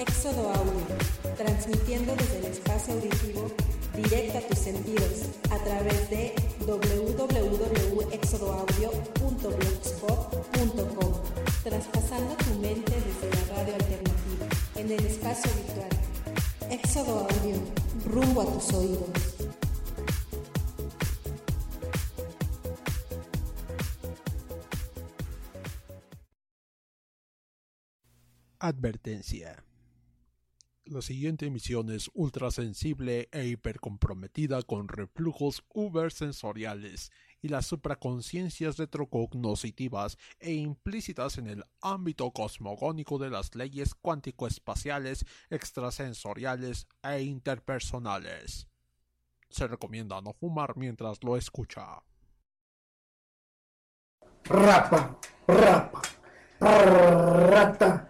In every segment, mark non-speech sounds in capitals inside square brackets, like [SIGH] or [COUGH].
Éxodo Audio, transmitiendo desde el espacio auditivo directo a tus sentidos a través de www.exodoaudio.blogspot.com, traspasando tu mente desde la radio alternativa en el espacio virtual. Éxodo Audio, rumbo a tus oídos. Advertencia. La siguiente emisión es ultrasensible e hipercomprometida con reflujos ubersensoriales y las supraconciencias retrocognoscitivas e implícitas en el ámbito cosmogónico de las leyes cuántico-espaciales, extrasensoriales e interpersonales. Se recomienda no fumar mientras lo escucha. Rapa, rapa, rata.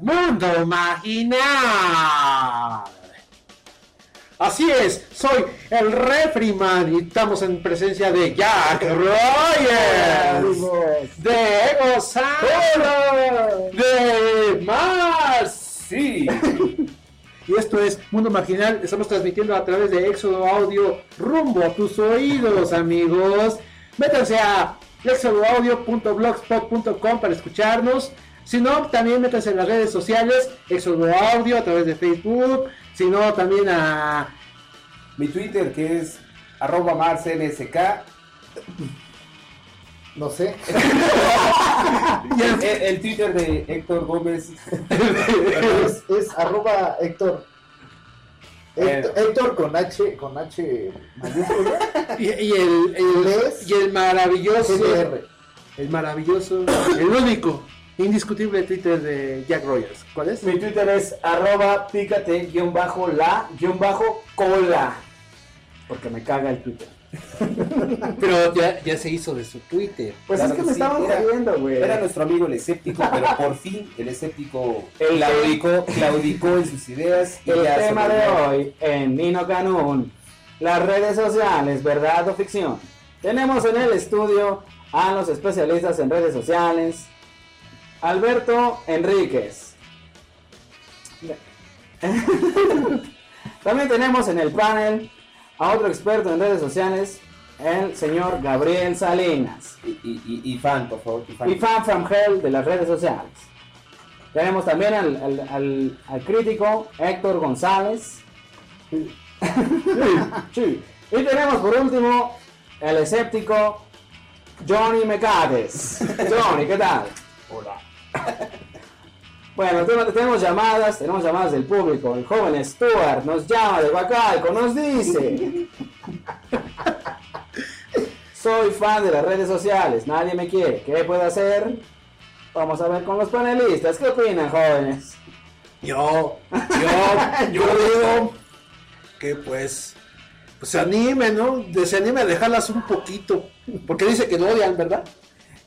Mundo Marginal. Así es, soy el Refriman y estamos en presencia de Jack Rogers, de Ego Sala, de Mars. [LAUGHS] Sí. Y esto es Mundo Marginal, estamos transmitiendo a través de Éxodo Audio rumbo a tus oídos, amigos. Métanse a exodoaudio.blogspot.com para escucharnos. Si no, también métanse en las redes sociales, Éxodo Audio a través de Facebook, si no, también a Mi Twitter que es arroba marsnsk. No sé. [LAUGHS] el, el Twitter de Héctor Gómez. es, es arroba Héctor. Héctor, Héctor con H, con H mayúscula. y, y el, el- Les- y el maravilloso, GDR. el maravilloso, el único, indiscutible Twitter de Jack Rogers. ¿Cuál es? Mi Twitter es arroba pícate Porque me caga el Twitter. [LAUGHS] Pero ya, ya se hizo de su Twitter. Pues Claro es que que me sí, estaban jodiendo, güey. Era nuestro amigo el escéptico, pero por fin el escéptico El claudicó, claudicó en sus ideas. y El tema de hoy en Nino Canún, las redes sociales, verdad o ficción. Tenemos en el estudio a los especialistas en redes sociales, Alberto Enríquez. [LAUGHS] También tenemos en el panel a otro experto en redes sociales, el señor Gabriel Salinas. Y, y, y- y fan, por favor. Y fan. Y fan from hell de las redes sociales. Tenemos también al, al- al- al crítico Héctor González. Sí. Y tenemos por último el escéptico Johnny Mecates. [LAUGHS] Johnny, ¿qué tal? Hola. [LAUGHS] Bueno, tenemos, llamadas, tenemos llamadas del público. El joven Stuart nos llama de Huacalco, nos dice. [LAUGHS] Soy fan de las redes sociales, nadie me quiere. ¿Qué puedo hacer? Vamos a ver con los panelistas. ¿Qué opinan, jóvenes? Yo, yo, yo [LAUGHS] digo que pues, pues se anime, ¿no? Se anime a dejarlas un poquito. Porque dice que lo odian, ¿verdad?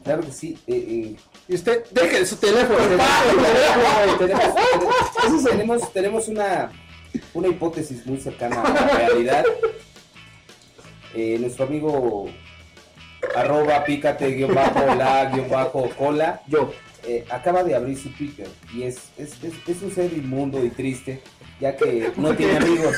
Claro que sí. eh, eh, Y usted, deje su teléfono. [LAUGHS] tenemos, tenemos, tenemos, tenemos una, una hipótesis muy cercana a la realidad. Eh, nuestro amigo arroba pícate guion bajo la guion bajo cola Yo. eh, acaba de abrir su Twitter y es, es, es, es un ser inmundo y triste ya que no tiene amigos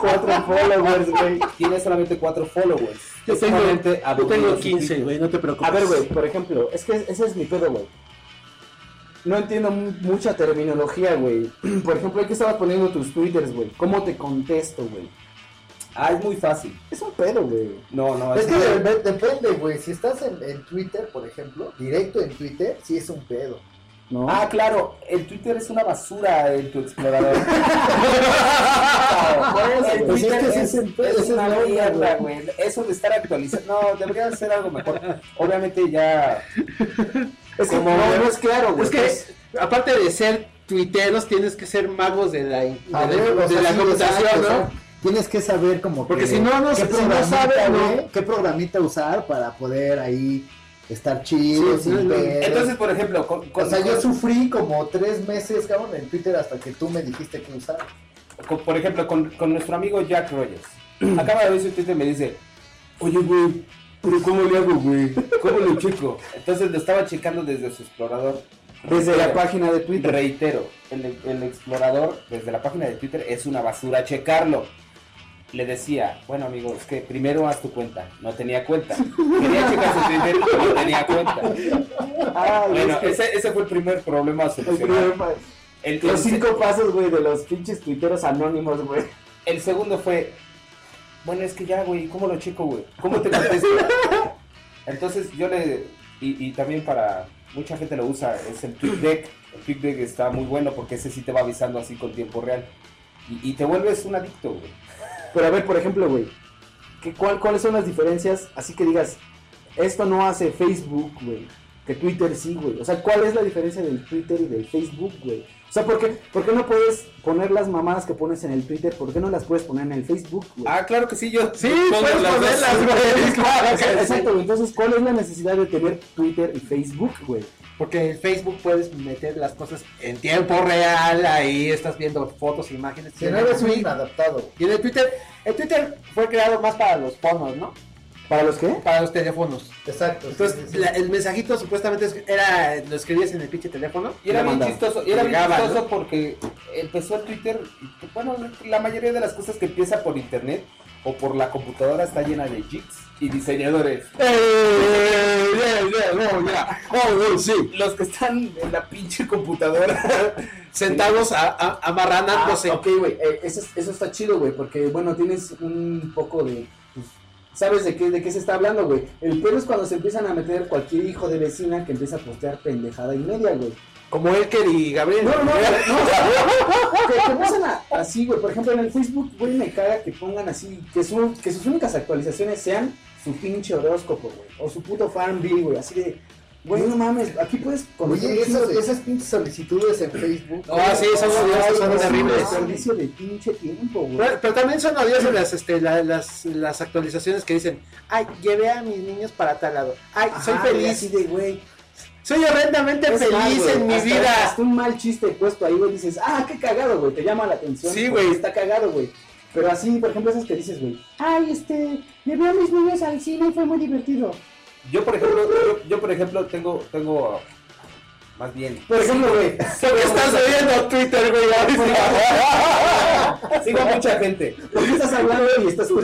Cuatro followers, güey. tiene solamente cuatro followers Yo Es tengo, yo tengo su 15, Twitter. güey, no te preocupes. A ver, güey, por ejemplo, es que ese es mi pedo, güey. No entiendo mu- mucha terminología, güey. [CLEARS THROAT] Por ejemplo, ¿qué estabas poniendo tus twitters, güey? ¿Cómo te contesto, güey? ah es muy fácil Es un pedo, güey. no no Es es que de- depende, güey. Si estás en, en Twitter, por ejemplo, directo en Twitter, sí es un pedo. ¿No? Ah, claro, el Twitter es una basura en tu explorador. [LAUGHS] el Pues es que es, es es una mierda, güey. Eso de estar actualizando, no, debería ser algo mejor. Obviamente ya, [LAUGHS] es como- no, no es claro, güey. Es que, aparte de ser tuiteros, tienes que ser magos de la, de la- ver, o de sea, la sí, computación, ¿no? Tienes que saber como Porque que si no, no- qué si no sabes, no. qué programita usar para poder ahí estar chido, Sí, sin. Entonces, por ejemplo, con, con- o sea, yo sufrí como tres meses, cabrón, en Twitter hasta que tú me dijiste que usar. por ejemplo, con, con nuestro amigo Jack Rogers. [CLEARS THROAT] Acaba de ver su Twitter y me dice, oye, güey, pero ¿cómo le hago, güey? ¿Cómo lo checo? Entonces lo estaba checando desde su explorador. Desde la página de Twitter. Reitero, el, el explorador desde la página de Twitter es una basura checarlo. Le decía, bueno amigo, es que primero haz tu cuenta. No tenía cuenta. Quería checar su y no tenía cuenta. Ay, Bueno, es que ese, ese fue el primer problema a el solucionar. primer pa- El, Los el- cinco pasos, güey, de los pinches tuiteros anónimos, güey. El segundo fue, bueno, es que ya, güey, ¿cómo lo checo, güey? ¿Cómo te contesto? Entonces yo le, y, y también para, mucha gente lo usa, es el TweetDeck. El TweetDeck está muy bueno porque ese sí te va avisando así con tiempo real. Y, y te vuelves un adicto, güey. Pero a ver, por ejemplo, güey, ¿qué- cuál, ¿cuáles son las diferencias? Así que digas, esto no hace Facebook, güey, que Twitter sí, güey. O sea, ¿cuál es la diferencia del Twitter y del Facebook, güey? O sea, ¿por qué, ¿por qué no puedes poner las mamadas que pones en el Twitter? ¿Por qué no las puedes poner en el Facebook, güey? Ah, claro que sí, yo Sí, pongo puedes las ponerlas, güey. [LAUGHS] Claro O sea. Exacto, güey. Entonces, ¿cuál es la necesidad de tener Twitter y Facebook, güey? Porque en Facebook puedes meter las cosas en tiempo real, ahí estás viendo fotos imágenes. Si no eres un inadaptado. Y en el Twitter, el Twitter fue creado más para los pornos, ¿no? ¿Para los qué? Para los teléfonos. Exacto. Entonces, sí, sí. la- el mensajito supuestamente es- era, lo escribías en el pinche teléfono. Y era bien chistoso, y era bien Llegaba, chistoso ¿no? porque empezó el Twitter, bueno, la mayoría de las cosas que empieza por internet o por la computadora está llena de geeks y diseñadores. sí. Los que están en la pinche computadora. [LAUGHS] Sentados a, a- amarranándose. Ah, ok, güey, eh, eso, es- eso está chido, güey, porque, bueno, tienes un poco de... pues, ¿Sabes de qué, de qué se está hablando, güey? El pedo es cuando se empiezan a meter cualquier hijo de vecina que empieza a postear pendejada y media, güey. Como Elker y Gabriel. No, no, no, [LAUGHS] que, empiezan así, güey. Por ejemplo, en el Facebook, güey, me caga que pongan así, que, su- que sus únicas actualizaciones sean su pinche horóscopo, güey. O su puto Farmville, güey. Así de, güey, no mames, aquí puedes conocer Oye, esas, de- esas pinches solicitudes en Facebook. Ah, sí, son odiosas, son es un terribles. desperdicio de pinche tiempo, güey. Pero, pero también son odiosas las, este, la- las, las actualizaciones que dicen, ay, llevé a mis niños para tal lado. Ay, soy Ajá, feliz. Así de, güey. Soy horrendamente es feliz mal, en mi Hasta- vida. Hasta un mal chiste puesto ahí, güey. Dices, ah, qué cagado, güey. Te llama la atención. Sí, güey. Está cagado, güey. Pero así, por ejemplo, esas que dices, güey. Ay, este, llevé a mis niños al cine y fue muy divertido. Yo, por ejemplo, yo, yo, por ejemplo, tengo, tengo, más bien, Por ejemplo, güey. Estás subiendo Twitter, güey. sigo a mucha gente. ¿Por qué estás hablando y estás? ¿Qué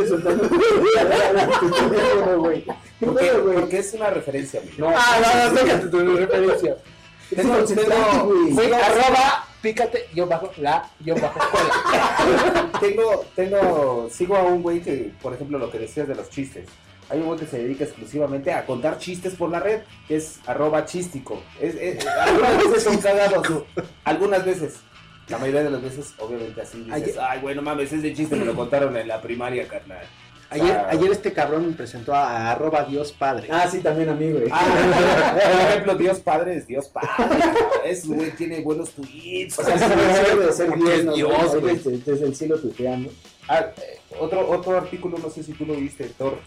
Porque, porque es una referencia, güey. No, Ah, no, no, déjate tu referencia. Tengo- tengo- arroba, pícate, yo bajo, la, yo bajo escuela. [LAUGHS] tengo, tengo, sigo a un güey que, por ejemplo, lo que decías de los chistes. Hay un güey que se dedica exclusivamente a contar chistes por la red, que es arroba chístico. Es, es- algunas veces son cagados, algunas veces. La mayoría de las veces, obviamente, así dices, ay, bueno, mames, ese chiste me lo contaron en la primaria, carnal. Ayer, Ah. ayer este cabrón me presentó a, arroba Dios Padre. Ah, sí, también a mí, güey. Ah, [LAUGHS] por ejemplo, Dios Padre es Dios Padre. Ese güey tiene buenos tweets. O sea, sí, debe de ser Dios, es ¿no? Dios, güey. Desde, desde el cielo tuiteando. Ah, eh, otro, otro artículo, no sé si tú lo viste, Thor.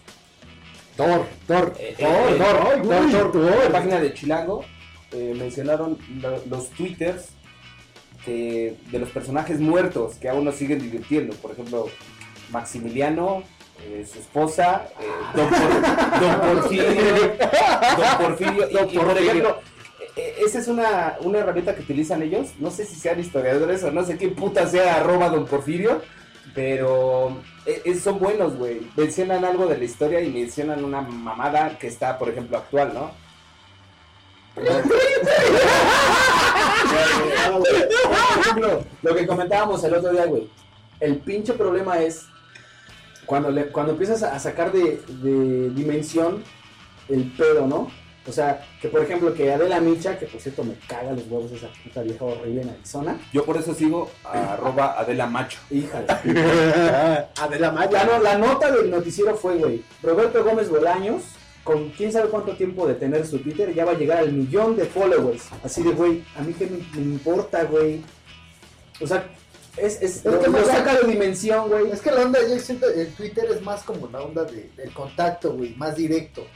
Thor, Thor, Eh, Thor, eh, Thor, ay, Thor. Thor, En la Thor. página de Chilango eh, mencionaron lo- los twitters que- de los personajes muertos que aún nos siguen divirtiendo. Por ejemplo, Maximiliano, eh, su esposa, eh, don, Por- don Porfirio, don Porfirio. Y, Don y, por Porfirio. ejemplo, eh, eh, esa es una, una herramienta que utilizan ellos. No sé si sean historiadores o no sé qué puta sea arroba don Porfirio. Pero son buenos, güey. Mencionan algo de la historia y mencionan una mamada que está, por ejemplo, actual, ¿no? [LAUGHS] Por ejemplo, lo que comentábamos el otro día, güey. El pinche problema es cuando, le- cuando empiezas a sacar de, de dimensión el pedo, ¿no? O sea, que por ejemplo, que Adela Micha, que por cierto me caga los huevos esa puta vieja horrible en Arizona. Yo por eso sigo a arroba Adela Macho. Hija de [LAUGHS] Adela La, Maya. no- la nota del noticiero fue, güey, Roberto Gómez Bolaños, con quién sabe cuánto tiempo de tener su Twitter, ya va a llegar al millón de followers. Así de, güey, a mí qué me, me importa, güey. O sea, es, es, lo, que lo me- saca de dimensión, güey. Es que la onda, yo siento, el Twitter es más como la onda de, del contacto, güey, más directo.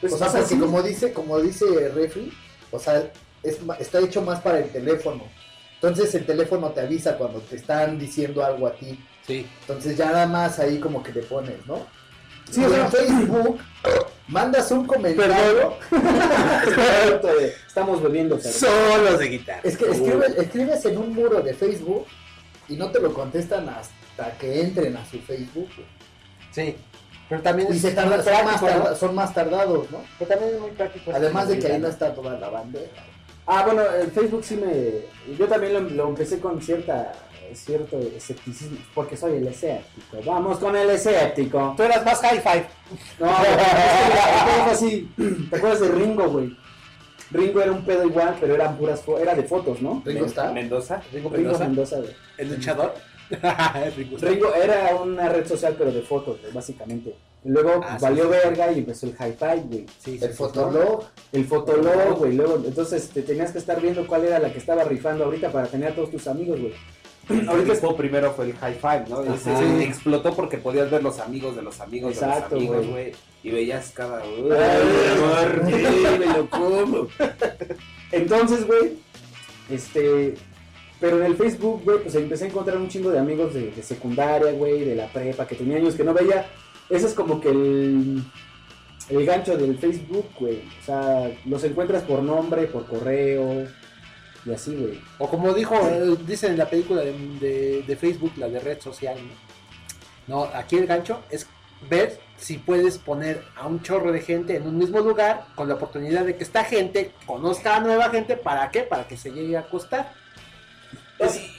Pues, o sea, porque sí. como dice, como dice Refri, o sea, es, está hecho más para el teléfono. Entonces el teléfono te avisa cuando te están diciendo algo a ti. Sí. Entonces ya nada más ahí como que le pones, ¿no? Sí, o sea- en Facebook mandas un comentario. [LAUGHS] Estamos bebiendo. Solos de guitarra. Es que escribes, escribes en un muro de Facebook y no te lo contestan hasta que entren a su Facebook. güey. Sí. Pero también Y es se tarda- muy son, más son más tardados, ¿no? Pero también es muy práctico. Además de que ahí no está toda la bandera. Ah, bueno, el Facebook sí me... Yo también lo, lo empecé con cierta cierto escepticismo, porque soy el escéptico. Vamos con el escéptico. Tú eras más hi-fi. No, güey, es que así. [CLEARS THROAT] ¿Te acuerdas de Ringo, güey? Ringo era un pedo igual, pero eran puras fo- era de fotos, ¿no? Ringo está. Mendoza. Ringo Ringo Mendoza. Mendoza, güey. El luchador. [LAUGHS] Ringo. Ringo era una red social, pero de fotos, güey, básicamente. Luego Ah, valió sí. verga y empezó el hi-fi, güey. Sí, sí, El sí, fotolog. El fotolog, güey. Luego, entonces te tenías que estar viendo cuál era la que estaba rifando ahorita para tener a todos tus amigos, güey. [CLEARS THROAT] Ahorita estuvo primero fue el high five, ¿no? Se explotó porque podías ver los amigos de los amigos Exacto, de los amigos, güey. Y veías cada. Ay, amor, [LAUGHS] me lo como. [LAUGHS] Entonces, güey, este. Pero en el Facebook, güey, pues empecé a encontrar un chingo de amigos de, de secundaria, güey, de la prepa, que tenía años que no veía. Ese es como que el, el gancho del Facebook, güey. O sea, los encuentras por nombre, por correo, y así, güey. O como dijo, eh, dicen en la película de, de- de Facebook, la de red social, ¿no? No, aquí el gancho es ver si puedes poner a un chorro de gente en un mismo lugar con la oportunidad de que esta gente conozca a nueva gente. ¿Para qué? Para que se llegue a acostar.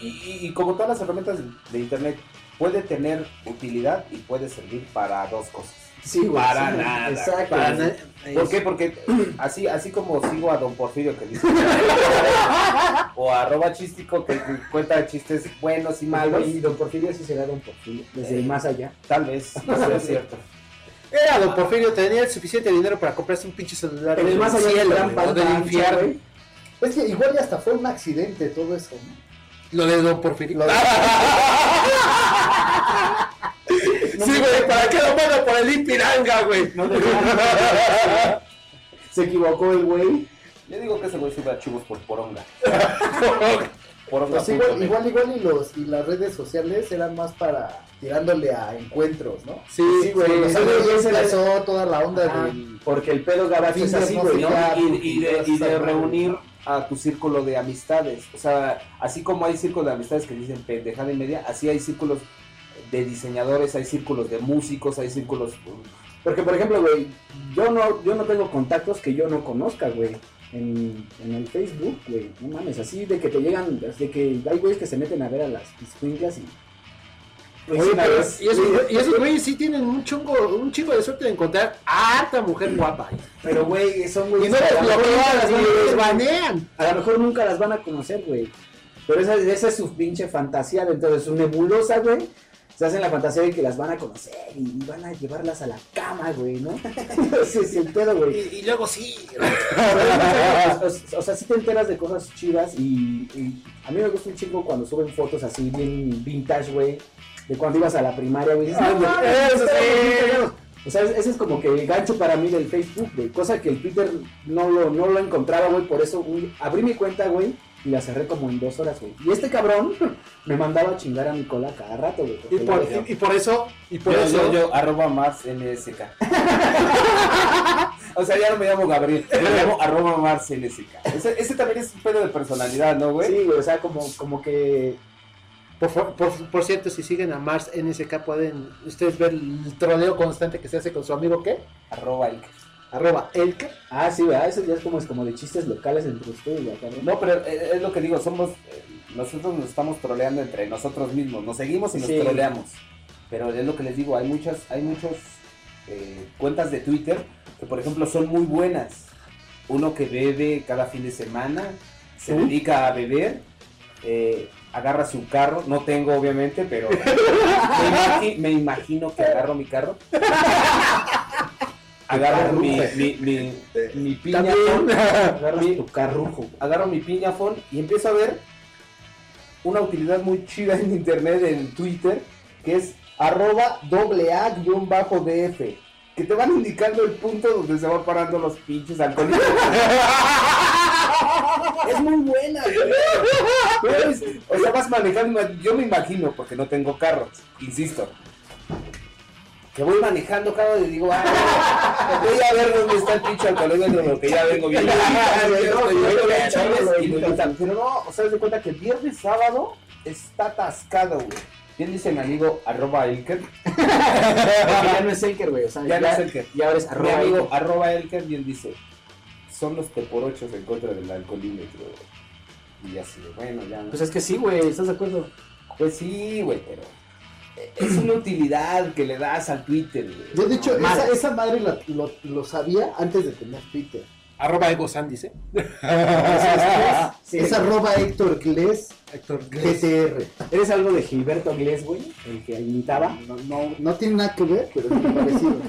Y, y- y como todas las herramientas de internet, puede tener utilidad y puede servir para dos cosas. Sí, güey. Para sí, nada, Exacto. Para na- ¿Por es- qué? Porque [CLEARS THROAT] así, así como sigo a Don Porfirio que dice [LAUGHS] o a arroba chístico que cuenta chistes buenos y malos, Y don Porfirio sí será don Porfirio, desde Eh. el más allá. tal vez, [LAUGHS] no sea cierto. Era don Porfirio, tenía el suficiente dinero para comprarse un pinche celular. En el más allá cielo, del gran o del infierno. güey. Es que igual ya hasta fue un accidente todo eso, ¿no? Lo de don Porfirio. Lo de- [LAUGHS] sí, güey, ¿para qué lo mando por el Ipiranga, güey? No te- [LAUGHS] Se equivocó el güey. Yo digo que ese güey sube archivos por poronga. [LAUGHS] poronga. Pues igual, igual, igual y los y las redes sociales eran más para tirándole a encuentros, ¿no? Sí, Sí, güey. Era- empezó toda la onda Ajá, del Porque el pedo gabacho es así, güey. ¿no? ya. y, y de, y de reunir a tu círculo de amistades. O sea, así como hay círculos de amistades que dicen pendejada y media, así hay círculos de diseñadores, hay círculos de músicos, hay círculos... Porque, por ejemplo, güey, yo no, yo no tengo contactos que yo no conozca, güey. En, en el Facebook, güey. No mames, así de que te llegan, de que hay güeyes que se meten a ver a las piscuinclas y... Pues, Oye, pero- vez- y esos, y esos güeyes sí tienen un chungo, un chingo de suerte de encontrar a harta mujer guapa. Pero, güey, son Y güeyes no mejor nunca las bloquean banean. A lo mejor nunca las van a conocer, güey. Pero esa, esa es su pinche fantasía dentro de su nebulosa, güey. Se hacen la fantasía de que las van a conocer y van a llevarlas a la cama, güey, ¿no? [LAUGHS] Ese es el pedo, güey. Y, y luego sí. [LAUGHS] o, sea, sí te enteras de cosas chidas y, y a mí me gusta un chingo cuando suben fotos así bien vintage, güey. De cuando ibas a la primaria, güey. Ah, "No. O sea, ese es como que el gancho para mí del Facebook, güey. Cosa que el Twitter no lo, no lo encontraba, güey. Por eso güey, abrí mi cuenta, güey. Y la cerré como en dos horas, güey. Y este cabrón [LAUGHS] me mandaba a chingar a mi cola cada rato, güey. Y por, la- y, y por eso, y por Yo, eso, yo, yo, arroba Mars NSK. [LAUGHS] o sea, ya no me llamo Gabriel, me llamo [LAUGHS] arroba Mars NSK. Ese, ese también es un pedo de personalidad, ¿no, güey? Sí, güey. O sea, como, como que por, por, por cierto, si siguen a Mars NSK pueden ustedes ver el troleo constante que se hace con su amigo, ¿qué? Arroba Ike. Arroba Elke. Ah, sí, ¿verdad? Eso ya es como, es como de chistes locales entre ustedes. No, pero eh, es lo que digo, somos, eh, nosotros nos estamos troleando entre nosotros mismos, nos seguimos y nos Sí. troleamos. Pero es lo que les digo, hay muchas, hay muchos eh, cuentas de Twitter que por ejemplo son muy buenas. Uno que bebe cada fin de semana, se dedica a beber, agarra su carro, no tengo obviamente, pero [LAUGHS] me, imagi- me imagino que agarro mi carro. [LAUGHS] Agarro mi, mi, mi, mi piña También agarras tu carrujo. agarro mi piñafón y empiezo a ver una utilidad muy chida en internet, en Twitter, que es arroba doble A guion bajo DF. que te van indicando el punto donde se van parando los pinches alcohólicos. [LAUGHS] es muy buena, güey. O sea, vas manejando, yo me imagino, porque no tengo carros, insisto. Que voy manejando cada y digo, ah, voy a ver dónde está el pinche alcohólico, porque ya vengo bien. [LAUGHS] Y. Pero no, o sea, de cuenta que viernes, sábado está atascado, güey. Bien dice mi amigo arroba Elker. [LAUGHS] Ya no es Elker, güey. O sea, Ya no es Elker. Ya ahora es Mi arroba amigo Elker. arroba Elker bien dice, son los teporochos en contra del alcoholímetro. Y así bueno, ya. Pues es que sí, güey, ¿estás de acuerdo? Pues sí, güey, pero es una utilidad que le das al Twitter, güey. Yo, de hecho, esa, esa madre la- lo, lo sabía antes de tener Twitter. Arroba Ego San dice. [LAUGHS] Sí, es arroba Héctor Gles Héctor Gles. GTR. ¿Eres algo de Gilberto Glés, güey? El que imitaba. No, no, no tiene nada que ver, pero es muy parecido. [LAUGHS]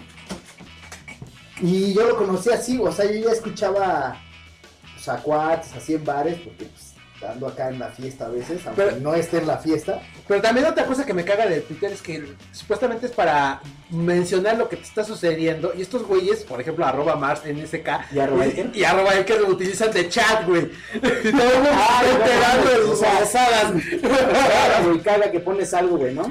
Y yo lo conocí así, o sea, yo ya escuchaba pues, a cuates, así en bares, porque pues, ando acá en la fiesta a veces, aunque Pero- no esté en la fiesta. Pero también otra cosa que me caga de Twitter es que supuestamente es para mencionar lo que te está sucediendo. Y estos güeyes, por ejemplo, arroba Mars NSK ¿Y arroba y, Elker? y arroba Elker lo utilizan de chat, güey. Y todo el mundo enterando de sus sea, babosadas. Caga, que pones algo, güey, ¿no?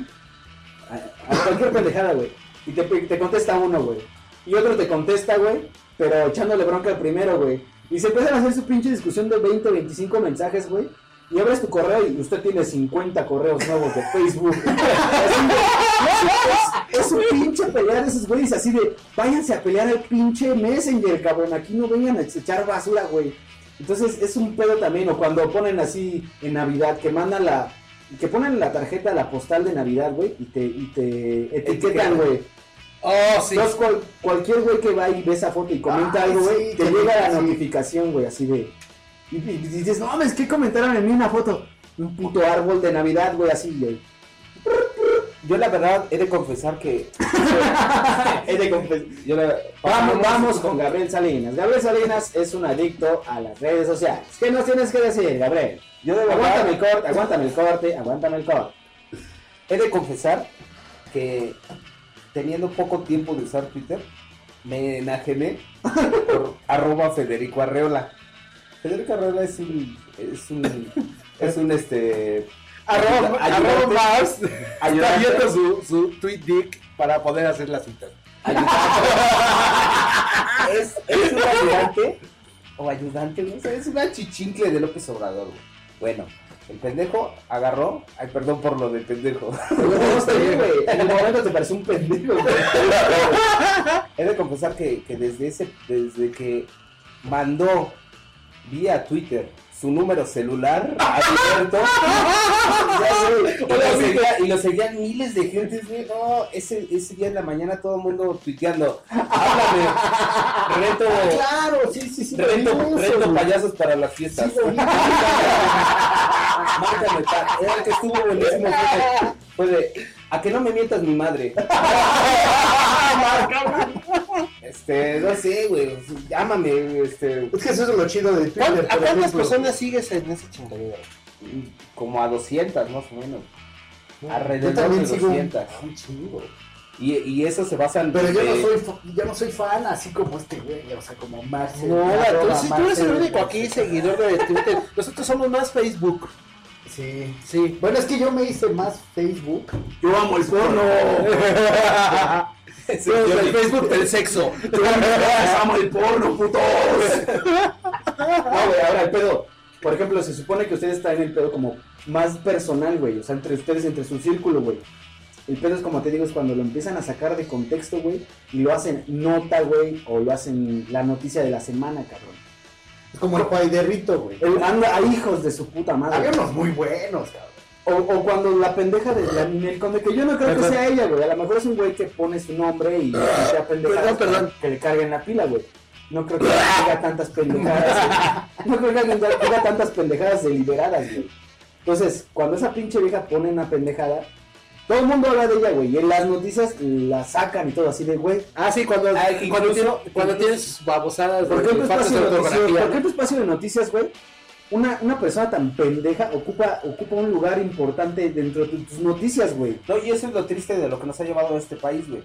A, a cualquier pendejada, güey. Y te, te contesta uno, güey. Y otro te contesta, güey, pero echándole bronca al primero, güey. Y se empiezan a hacer su pinche discusión de 20, 25 mensajes, güey. Y abres tu correo y usted tiene 50 correos nuevos de Facebook. [LAUGHS] Así es, es un pinche pelear de esos güeyes así de, váyanse a pelear al pinche Messenger, cabrón. Aquí no vengan a echar basura, güey. Entonces es un pedo también, o cuando ponen así en Navidad, que mandan la, que ponen la tarjeta, la postal de Navidad, güey, y te, y te etiquetan, güey. Oh, sí. Entonces cual- cualquier güey que va y ve esa foto y comenta algo, güey, sí, te llega la notificación, güey, así de... Y, dices, no mames, ¿qué comentaron en mí una foto? Un puto árbol de Navidad, güey, así, güey. Yo la verdad he de confesar que... [LAUGHS] He de confes- yo la- Vamos, vamos con Gabriel Salinas. Gabriel Salinas es un adicto a las redes sociales. ¿Qué nos tienes que decir, Gabriel? Yo de Aguántame el corte, aguántame el corte, aguántame el corte. he de confesar que teniendo poco tiempo de usar Twitter, me enajené [LAUGHS] por arroba Federico Arreola. Federico Arreola es un... Es un... Es un este... Arroba, ayudante- arroba Mars [LAUGHS] está ayudante- viendo su, su tweet dick para poder hacer la cita. [LAUGHS] es, es un ayudante o ayudante, no sé, es una chichincle de López Obrador, güey. Bueno, el pendejo agarró, ay, perdón por lo de pendejo. [LAUGHS] No, bien, güey. En el momento te pareció un pendejo, güey. He de confesar que, que desde ese, desde que mandó vía Twitter su número celular a y, lo [LAUGHS] seguía- y lo seguían miles de gente, no, ese, ese día en la mañana todo el mundo tuiteando, háblame, reto, Claro, sí, sí, sí. reto, reto payasos para las fiestas. Sí. Márcame, era el que estuvo buenísimo, fue de, a que no me mientas mi madre. [LAUGHS] Este, no sé, güey, llámame, este, Es que eso es lo chido de Twitter. ¿A cuántas ejemplo. personas sigues en ese chingadera? como a 200 más o menos. Alrededor también de sigo un, 200. un chingo. Y, y eso se basa en... Pero yo no soy, yo no soy fan así como este güey, o sea, como Marcel. No, tú, sí, tú eres el único aquí seguidor de Twitter. [LAUGHS] Nosotros somos más Facebook. Sí. Sí. Bueno, es que yo me hice más Facebook. Yo amo el porno. [LAUGHS] Sí, el yo- Facebook del sexo. [LAUGHS] Amo el porno, putos. No, güey, ahora el pedo. Por ejemplo, se supone que ustedes traen el pedo como más personal, güey. O sea, entre ustedes, entre su círculo, güey. El pedo es como te digo, es cuando lo empiezan a sacar de contexto, güey. Y lo hacen nota, güey. O lo hacen la noticia de la semana, cabrón. Es como el Paiderrito, güey. El- anda a hijos de su puta madre. Había unos muy buenos, cabrón. O, o cuando la pendeja de la Ninel Conde, que yo no creo que sea ella, güey. A lo mejor es un güey que pone su nombre y sea pendeja. Perdón, perdón. Que le carguen la pila, güey. No creo que diga tantas pendejadas. no creo que diga tantas pendejadas deliberadas, güey. Entonces, cuando esa pinche vieja pone una pendejada, todo el mundo habla de ella, güey. Y en las noticias la sacan y todo así de, güey. Ah, sí, cuando, Ah, cuando, incluso- tiene- cuando tienes babosadas ¿Por qué en tu faltas espacio de de noticias, ortografía. ¿por qué en tu espacio de noticias, güey? Una, una persona tan pendeja ocupa, ocupa un lugar importante dentro de tus noticias, güey. No, y eso es lo triste de lo que nos ha llevado a este país, güey.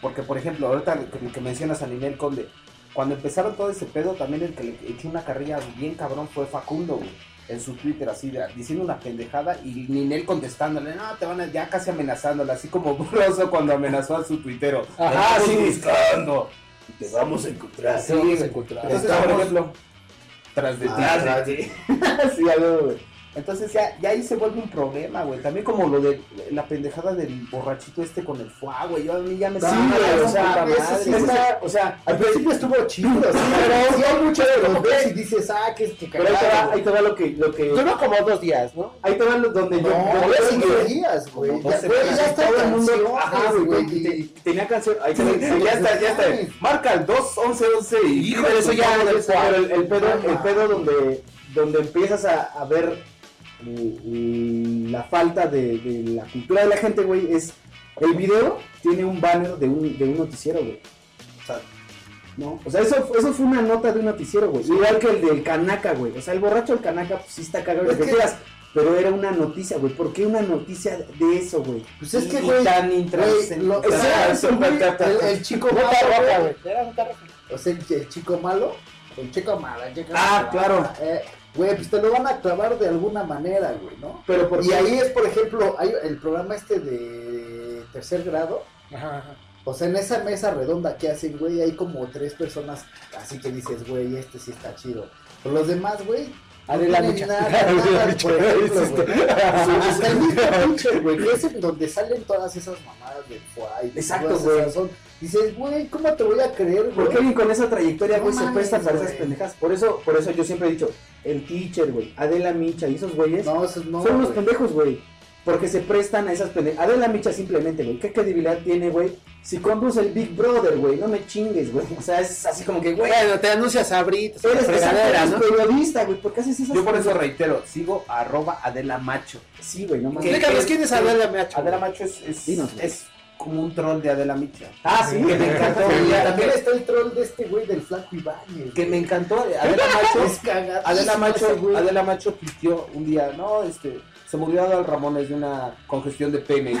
Porque, por ejemplo, ahorita que, que mencionas a Ninel Conde, cuando empezaron todo ese pedo, también el que le echó una carrilla bien cabrón fue Facundo, güey. En su Twitter, así, de- diciendo una pendejada y Ninel contestándole, no, te van a, ya casi amenazándole, así como [LAUGHS] Broso cuando amenazó a su tuitero. Ajá, "Te sí. buscando, te vamos a encontrar. Sí, vamos a encontrar. Entonces, Estamos- por ejemplo, tras de ti. Ah, [LAUGHS] sí, algo, güey. Entonces ya, ya ahí se vuelve un problema, güey. También como lo de la pendejada del borrachito este con el fuá, güey. Yo a mí ya me Sí, güey, o sea, sí O sea, Al principio estuvo chido, [LAUGHS] sí, pero sí hay mucho de los ves y dices, ah, que, que pero ahí te va, cagado. ahí te va lo que, lo que, Duró como dos días, ¿no? ahí te va lo- donde yo, No, yo dije, días, güey. Ya, está todo el mundo, ajá, güey, güey, y te- y- tenía canción, ahí te ya está, ya está. Marca el 2, 11, 11 y Hijo de eso ya Pero el, pedo, el pedo donde, donde empiezas a, ver la falta de, de la cultura de la gente, güey, es el video tiene un banner de un, de un noticiero, güey. O sea, no, o sea, eso, eso fue una nota de un noticiero, güey. Igual que el del Kanaka, güey. O sea, el borracho del Kanaka, pues sí está cagado, lo que quieras. Pero era una noticia, güey. ¿Por qué una noticia de eso, güey? Pues es que, güey, tan intrascendente. el, el chico malo, güey, o sea, el, chico malo, el chico malo, el chico Ah, claro. eh, Güey, pues te lo van a clavar de alguna manera, güey, ¿no? Pero por Y ahí es, por ejemplo, hay el programa este de tercer grado, Ajá, ajá. o sea, en esa mesa redonda que hacen, güey, hay como tres personas así que dices, güey, este sí está chido. Pero los demás, güey, Adela Micha. nada, [LAUGHS] Micha. Hasta el mismo Mitchell, güey, que es en donde salen todas esas mamadas de Exacto, todas güey. Dices, güey, ¿cómo te voy a creer, güey? ¿Por qué alguien con esa trayectoria, güey, se presta para esas pendejas? Por eso, por eso yo siempre he dicho, el teacher, güey, Adela Micha y esos güeyes No, no, son unos pendejos, güey. Porque se prestan a esas pendejas. Adela Micha simplemente, güey, ¿qué credibilidad tiene, güey? Si conduce el Big Brother, güey, no me chingues, güey. O sea, es así como que, güey, Bueno, te anuncias a Brit, eres, eres ¿no? periodista, güey, ¿por qué haces esas Yo por eso reitero, sigo arroba Adela Macho. Sí, güey, no mames. Explícanos quién es Adela Micha. Adela Macho es, es, Dinos, es como un troll de Adela Micha. Ah, sí. Que me encantó. También que, está el troll de este güey del flaco Ibáñez. que me encantó. Adela Macho [LAUGHS] Adela Macho. Adela Macho tuiteó un día, no, este, se murió Adal Ramones de una congestión de pene. [LAUGHS] Yo-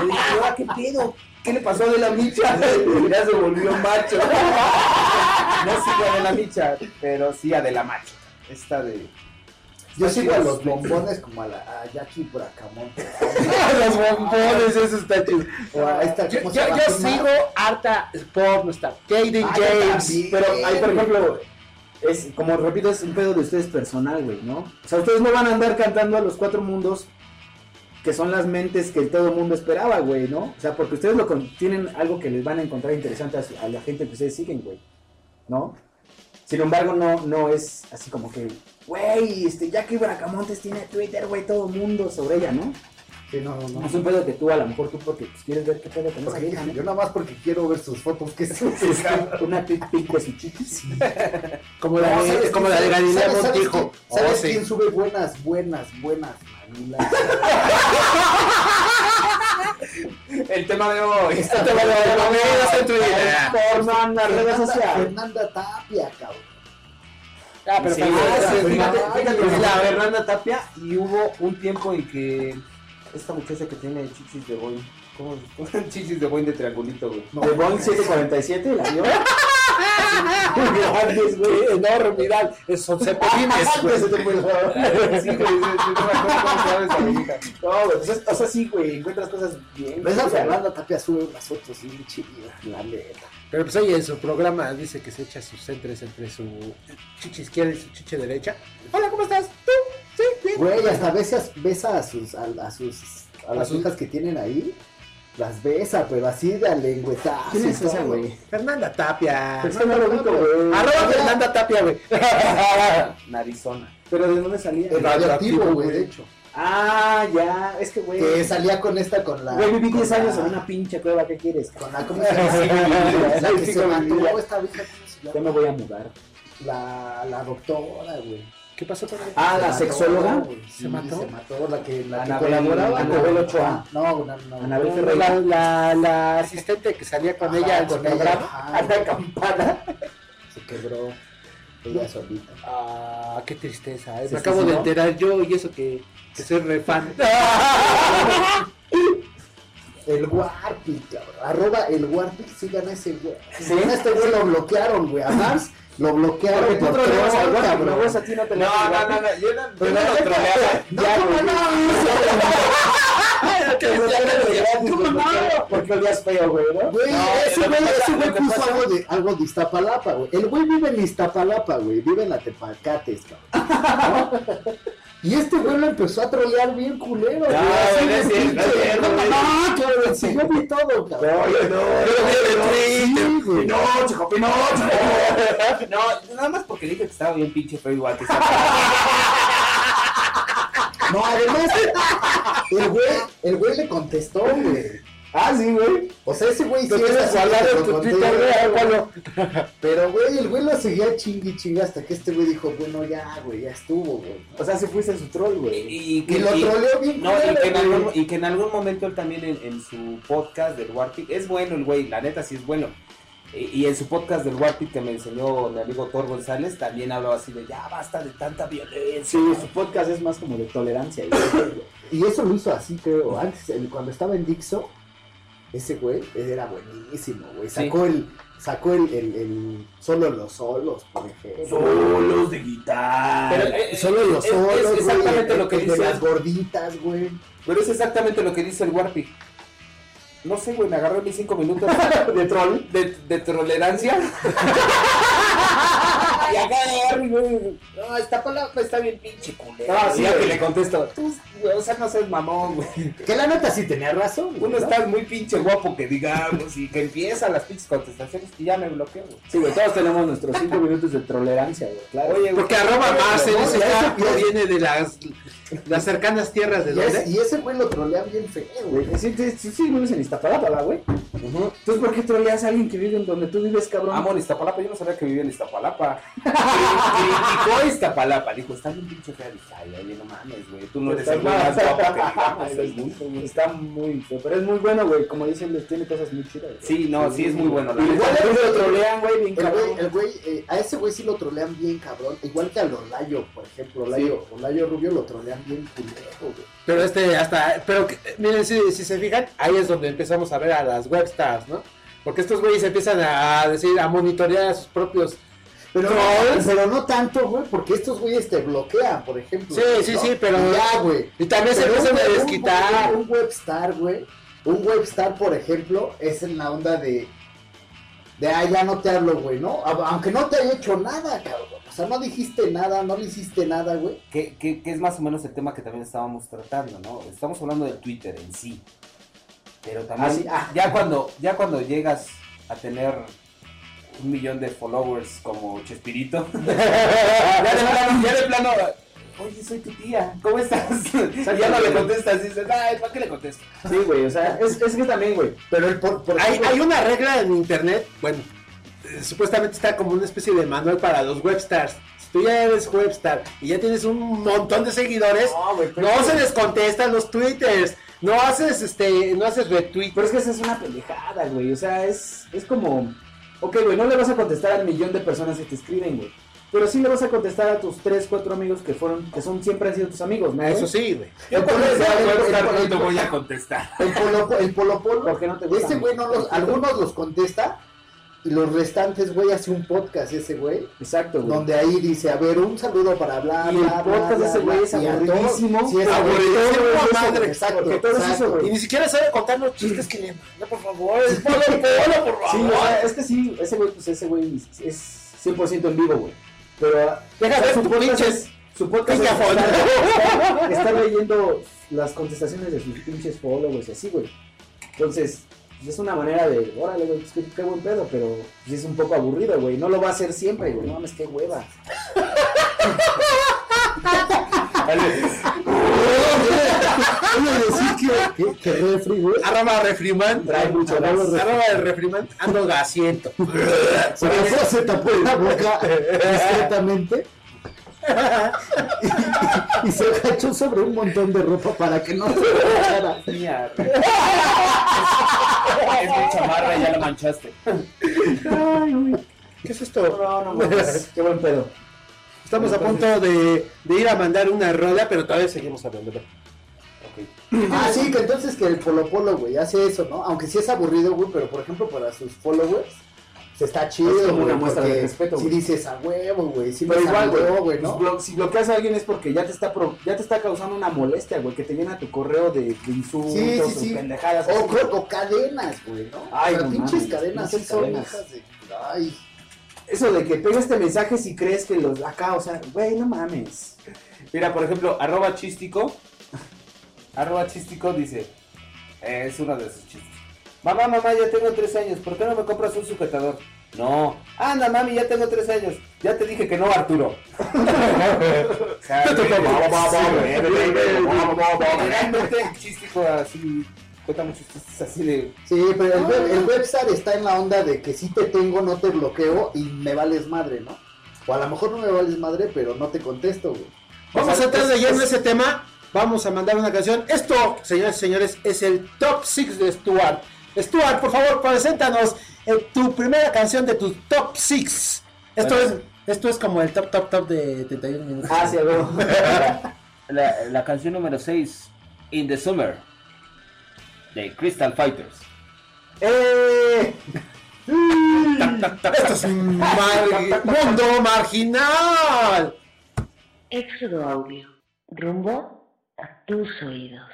Le dije, "Ahora, ¿qué pedo? ¿Qué le pasó a Adela Micha? [LAUGHS] Ya se volvió macho. No sigo a Adela Micha, pero sí Adela Macho. Esta de... Yo sigo a los bombones como a, la, a Jackie Bracamonte. [LAUGHS] Los bombones, eso está chido. A Yo, sigo harta porno está. Jaden Ah, James. Pero ahí, por ejemplo, es, como repito, es un pedo de ustedes personal, güey, ¿no? O sea, ustedes no van a andar cantando a los cuatro mundos que son las mentes que todo el mundo esperaba, güey, ¿no? O sea, porque ustedes lo tienen algo que les van a encontrar interesante a la gente que ustedes siguen, güey, ¿no? Sin embargo, no, no es así como que, güey, este, Jackie Bracamontes tiene Twitter, güey, todo el mundo sobre ella, ¿no? Sí, no, no, no. Es un pedo que tú, a lo mejor tú, porque pues, quieres ver qué pedo con esa vieja, ¿no? yo nada más porque quiero ver sus fotos que se [LAUGHS] [LAUGHS] Una pic pic de su chiquis. Como la No, de, ¿sabes como la de Galilea ¿sabes- sabes Montijo. quién- ¿Sabes Oh, sí. quién sube buenas, buenas, buenas manilas? [LAUGHS] El tema de hoy. Este te va a dar la vida en Twitter. Porno en las redes Fernanda, sociales. Fernanda Tapia, cabrón. Ah, pero Sí, es Fernanda Tapia y hubo un tiempo en que esta muchacha que tiene chichis de boing, ¿cómo se [LAUGHS] Chichis de boing de triangulito, güey. No, De Boeing 747, la vio. [LAUGHS] Grandes, güey. Enorme, mira, son cepelines, güey. Sí, güey, no güey, pues es- o sea, sí, güey, encuentras cosas bien. Esa o sea, Fernanda Tapia sube unas fotos bien chidas, la neta. Pero pues oye, en su programa dice que se echa sus centres entre su chichi izquierda y su chichi derecha. Hola, ¿cómo estás? ¿Tú? Güey, hasta veces besa a sus, a, a sus, a las hijas que tienen ahí. Las besa, pero así de lengüetazo. ¿Quién es esa, güey? Fernanda Tapia. Pero que no lo ubico, güey. Arroba Fernanda Tapia, güey. [LAUGHS] Narizona. Pero ¿de dónde salía? El radioactivo, güey, de hecho. Ah, ya, es que, güey. Que salía con esta, con la. Güey, viví con 10 la- años en una pinche cueva, ¿qué quieres? Con la, ¿cómo se llama? la que se la- esta vieja, ¿cómo se Ya me voy a mudar. La, la doctora, güey. ¿Qué pasó con ella? Ah, Se la mató, sexóloga. güey. Sí, ¿Se mató? Se mató, la que, la que Anabel- colaboraba. Anabel Ochoa. No, no, no. Anabel no, Ferreira. La, la, la asistente que salía con Ajá, ella con ella, Anda campana. Se quebró ella solita. Ah, qué tristeza. eh. ¿Se Me acabo de enterar yo y eso que, que soy re fan. [LAUGHS] El Warpic, cabrón. Arroba el Warpic, sigan a ese güey. ¿Sí? A este güey lo bloquearon, güey. A Mars lo bloquearon. Porque tú por troleabas al güey, cabrón. a ti no te le No, no, no, no, yo no, yo no lo troleaba. No, Ya, ¿cómo no? Lo bloquearon de gratis, ¿Cómo no? porque- Porque olías feo, güey, ¿no? Güey, No, ese lo güey, ese güey lo puso algo de, algo de Iztapalapa, güey. El güey vive en Iztapalapa, güey. Vive en la Tepacates, cabrón. ¿No? Y este güey lo empezó a trolear bien culero. güey, así no de es cierto, no No, no, cabrón, sí, yo vi todo, cabrón. Oye, no, Yo lo vi en el Sí, Twitter. güey. Pinocho, Pinocho. [LAUGHS] No, nada más porque dije que estaba bien pinche feo igual que. [LAUGHS] No, además, el güey, el güey le contestó, güey. Ah, sí, güey. O sea, ese güey sí así, guardado tu Twitter, güey. Pero, güey, el güey lo seguía chingui chinga hasta que este güey dijo, bueno, ya, güey, ya estuvo, güey. O sea, si fuiste su troll, güey. Y, Y lo troleó bien No, y que, en algún, y que en algún momento él también en, en su podcast del Warpic, es bueno el güey, la neta sí es bueno. Y, y en su podcast del Warpic que me enseñó mi amigo Thor González, también hablaba así de ya basta de tanta violencia. Sí, su podcast es más como de tolerancia. Y eso lo hizo así, creo. Antes, cuando estaba en Dixo, ese güey era buenísimo, güey. Sacó el, sacó el, el, el solo los solos, por ejemplo. Solos de guitarra. Pero, eh, Solo los es- es solos, güey, exactamente el- lo que el de dice. las gorditas, güey. Pero es exactamente lo que dice el Warpic. No sé, güey, me agarré mis cinco minutos [LAUGHS] de troll. de, de tolerancia. [LAUGHS] no, esta palabra está bien pinche culera. Ah, sí, ya que le contesto, tú, güey, o sea, no seas mamón, güey. Que la neta sí tenía razón, güey. Uno ¿no? está muy pinche guapo que digamos y que empieza las pinches contestaciones y ya me bloqueo, güey. Sí, güey, todos tenemos nuestros 5 minutos de tolerancia, güey. Claro. Oye, güey, Porque arroba más en no, ese ya caso eso- ya- proviene de las, las cercanas tierras de Y, ese- donde. y ese güey lo trolean bien feo, güey. Sí, sí, sí, sí, vives en Iztapalapa, ¿verdad, güey? Entonces, ¿por qué troleas a alguien que vive en donde tú vives, cabrón? Amo en Iztapalapa, yo no sabía que vivía en Iztapalapa. [LAUGHS] Criticó Iztapalapa, dijo, está bien pinche fea. Dije, ay, oye, no mames, güey, tú no eres el güey más guapo que digamos. Está muy feo, pero es muy bueno, güey. Como dicen, tiene cosas muy chidas. Sí, no, sí es muy bueno. igual lo trolean, güey, bien El cabrón. güey, el güey, eh, a ese güey sí lo trolean bien, cabrón. Igual que al Olayo, por ejemplo. Olayo Rubio lo trolean bien culero, güey. Pero este, hasta, pero que- miren, si, si se fijan, ahí es donde empezamos a ver a las webstars, ¿no? Porque estos güeyes empiezan a decir, a monitorear a sus propios. Pero, Trolls. pero no tanto, güey, porque estos güeyes te bloquean, por ejemplo. Sí, sí, ¿no? sí, pero- Y Ya, güey. Y también se Pero empiezan a desquitar. Un, un webstar, güey. Un webstar, por ejemplo, es en la onda de. De, ah, ya no te hablo, güey, ¿no? Aunque no te haya hecho nada, cabrón. O sea, no dijiste nada, no le hiciste nada, güey. Que, que, que es más o menos el tema que también estábamos tratando, ¿no? Estamos hablando de Twitter en sí. Pero también, Ah, sí, ah. ya, cuando, ya cuando llegas a tener un millón de followers como Chespirito, [LAUGHS] ya de plano, ya de plano, oye, soy tu tía, ¿cómo estás? Y ya no le contestas, dices, ay, ¿para qué le contesto? Sí, güey, o sea, es, es que también, güey. Pero el por, por Hay, hay una regla en internet, bueno, supuestamente está como una especie de manual para los webstars. Si tú ya eres webstar y ya tienes un montón de seguidores, No, se les contestan los twitters, no haces este, no haces retweet. pero es que esa es una pendejada, güey. O sea, es, es como. Ok, güey, no le vas a contestar al millón de personas que te escriben, güey. Pero sí le vas a contestar a tus 3, 4 amigos que fueron, que son siempre han sido tus amigos, ¿no? Eso sí, güey. te voy a contestar. el polo, el polo polo, ¿Por qué no te gusta? ese güey no los, algunos los contesta y los restantes, güey, hace un podcast ese güey, Exacto, güey. donde ahí dice, a ver, un saludo para hablar. Y el podcast de ese güey es aburridísimo. Sí, es Aburridísimo, madre. exacto, Porque todo es eso, exacto. güey. Y ni siquiera sabe contar los chistes que le manda, por favor. Es polo, polo, por Sí, favor. o sea, es que sí, ese güey, pues ese güey es 100% en vivo, güey. Pero Deja o sea, ver su podcast pinches es, su podcast es picafón. estar, estar leyendo las contestaciones de sus pinches followers y así, güey. Entonces, es una manera de, órale, güey, pues, qué, qué buen pedo, pero pues, es un poco aburrido, güey. No lo va a hacer siempre, güey. No mames, qué hueva. Decir que, refri, güey. Arroba refriman. Trae mucho gas. Arroba de refriman. Ando gasiento. Por eso se tapó la boca discretamente. y, y se agachó sobre un montón de ropa para que no se [LAUGHS] manchara. Es mi chamarra, ya la manchaste. ¿Qué es esto? No, no mames, [LAUGHS] qué buen pedo. Estamos a punto de, de ir a mandar una rola, pero todavía seguimos hablando. ok. Ah, sí, que entonces que el Polo Polo, güey, hace eso, ¿no? Aunque sí es aburrido, güey, pero por ejemplo para sus followers, está chido, Es como una muestra de respeto, Si dices a huevo, güey, me Pero igual, güey, pues, ¿no? blo- si bloqueas a alguien es porque ya te está pro- ya te está causando una molestia, güey, que te llena tu correo de, de insultos, Sí, sí, o sí. pendejadas. O, así, o cadenas, güey, ¿no? Ay, o sea, no pinches mames, cadenas pinches son cadenas. hijas de... Ay, Eso de que pega este mensaje si crees que los acá, o sea, güey, no mames. Mira, por ejemplo, arroba chístico. Arroba chístico dice. eh, es uno de sus chistes. Mamá, mamá, ya tengo tres años. ¿Por qué no me compras un sujetador? No. Anda, mami, ya tengo tres años. Ya te dije que no, Arturo. [LAUGHS] Realmente así. Cuenta muchos chistes así de. sí, pero el, web, el webstar está en la onda de que si te tengo, no te bloqueo y me vales madre, ¿no? O a lo mejor no me vales madre, pero no te contesto, güey. Vamos a entrar de lleno en es- ese tema. Vamos a mandar una canción. Esto, señores y señores, es el top 6 de Stuart. Stuart, por favor, preséntanos eh, tu primera canción de tu top 6. Esto, Bueno. es, esto es como el top, top, top de 31 minutos. Ah, sí, a huevo. [LAUGHS] La, la canción número 6, In the Summer, de Crystal Fighters. ¡Eh! Esto es un mar- mundo marginal. Éxodo Audio. Rumbo a tus oídos.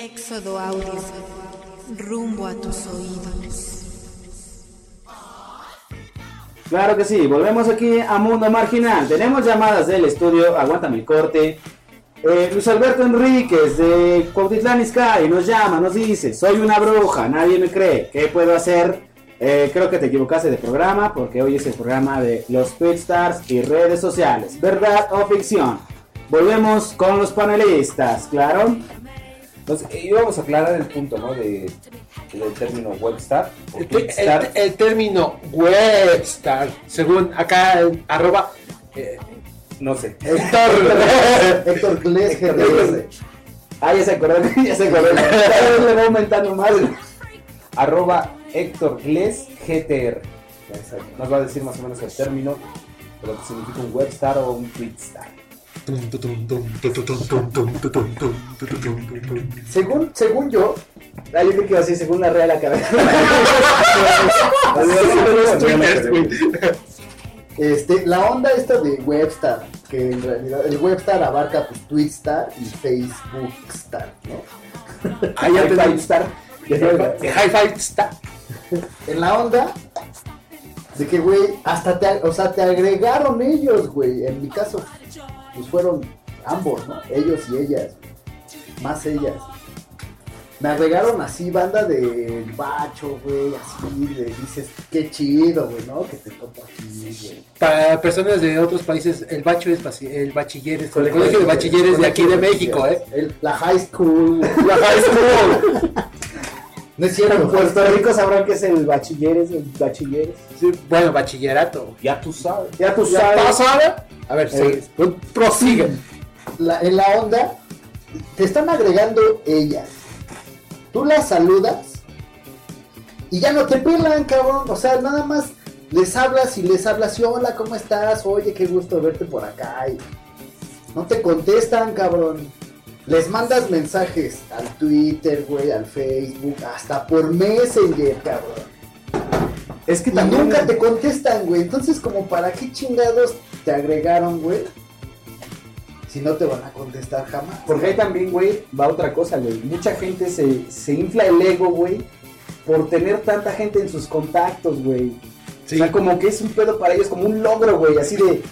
Éxodo Audio. Rumbo a tus oídos. Claro que sí, volvemos aquí a Mundo Marginal. Tenemos llamadas del estudio, aguántame el corte. Eh, Luis Alberto Enríquez de Cuautitlán Izcalli nos llama, nos dice, soy una bruja, nadie me cree, ¿qué puedo hacer? Eh, creo que te equivocaste de programa porque hoy es el programa de los Stars y redes sociales, ¿verdad o ficción? Volvemos con los panelistas, ¿claro? Entonces, íbamos a aclarar el punto, ¿no? De, del término webstar. El, el- el término webstar, según acá en arroba eh, No sé. Héctor. [LAUGHS] Héctor Gles, GDS. Ah, ya se acordó, [LAUGHS] ya se acordó. Cada vez le va aumentando más. Arroba Héctor Gles GTR. Nos va a decir más o menos el término lo que significa un webstar o un tweetstar. Según, según yo, Ah, yo creo que iba así, según la Real Academia. [LAUGHS] este, la onda esta de Webstar, que en realidad el Webstar abarca pues Twitstar y Facebookstar, ¿no? Ahí ya High te Five Star. De High Five está. En la onda de que, güey, hasta te, o sea, te agregaron ellos, güey. En mi caso, pues fueron ambos, ¿no? Ellos y ellas. Más ellas. Me agregaron así, banda del bacho, güey, así, le dices, qué chido, güey, ¿no? Que te topo aquí, güey. Para personas de otros países, el bacho es el bachiller, es el Colegio de de- bachilleres de aquí de México, ¿eh? El- la high school. [LAUGHS] La high school. [LAUGHS] No es En cierto, Puerto Rico sabrán que es el bachilleres, el bachilleres. Sí, bueno, bachillerato. Ya tú sabes. Ya tú ¿Ya sabes. pasaba? A ver, Eh, sigue. prosigue. la- en la onda, te están agregando ellas. Tú las saludas y ya no te pelan, cabrón. O sea, nada más les hablas y les hablas y hola, ¿cómo estás? Oye, qué gusto verte por acá. Y no te contestan, cabrón. Les mandas mensajes al Twitter, güey, al Facebook, hasta por Messenger, cabrón. Es que también. nunca te contestan, güey. Entonces, como para qué chingados te agregaron, güey. Si no te van a contestar jamás. Porque ahí también, güey, va otra cosa, güey. Mucha gente se, se infla el ego, güey, por tener tanta gente en sus contactos, güey. O sea, como que es un pedo para ellos, como un logro, güey, así de...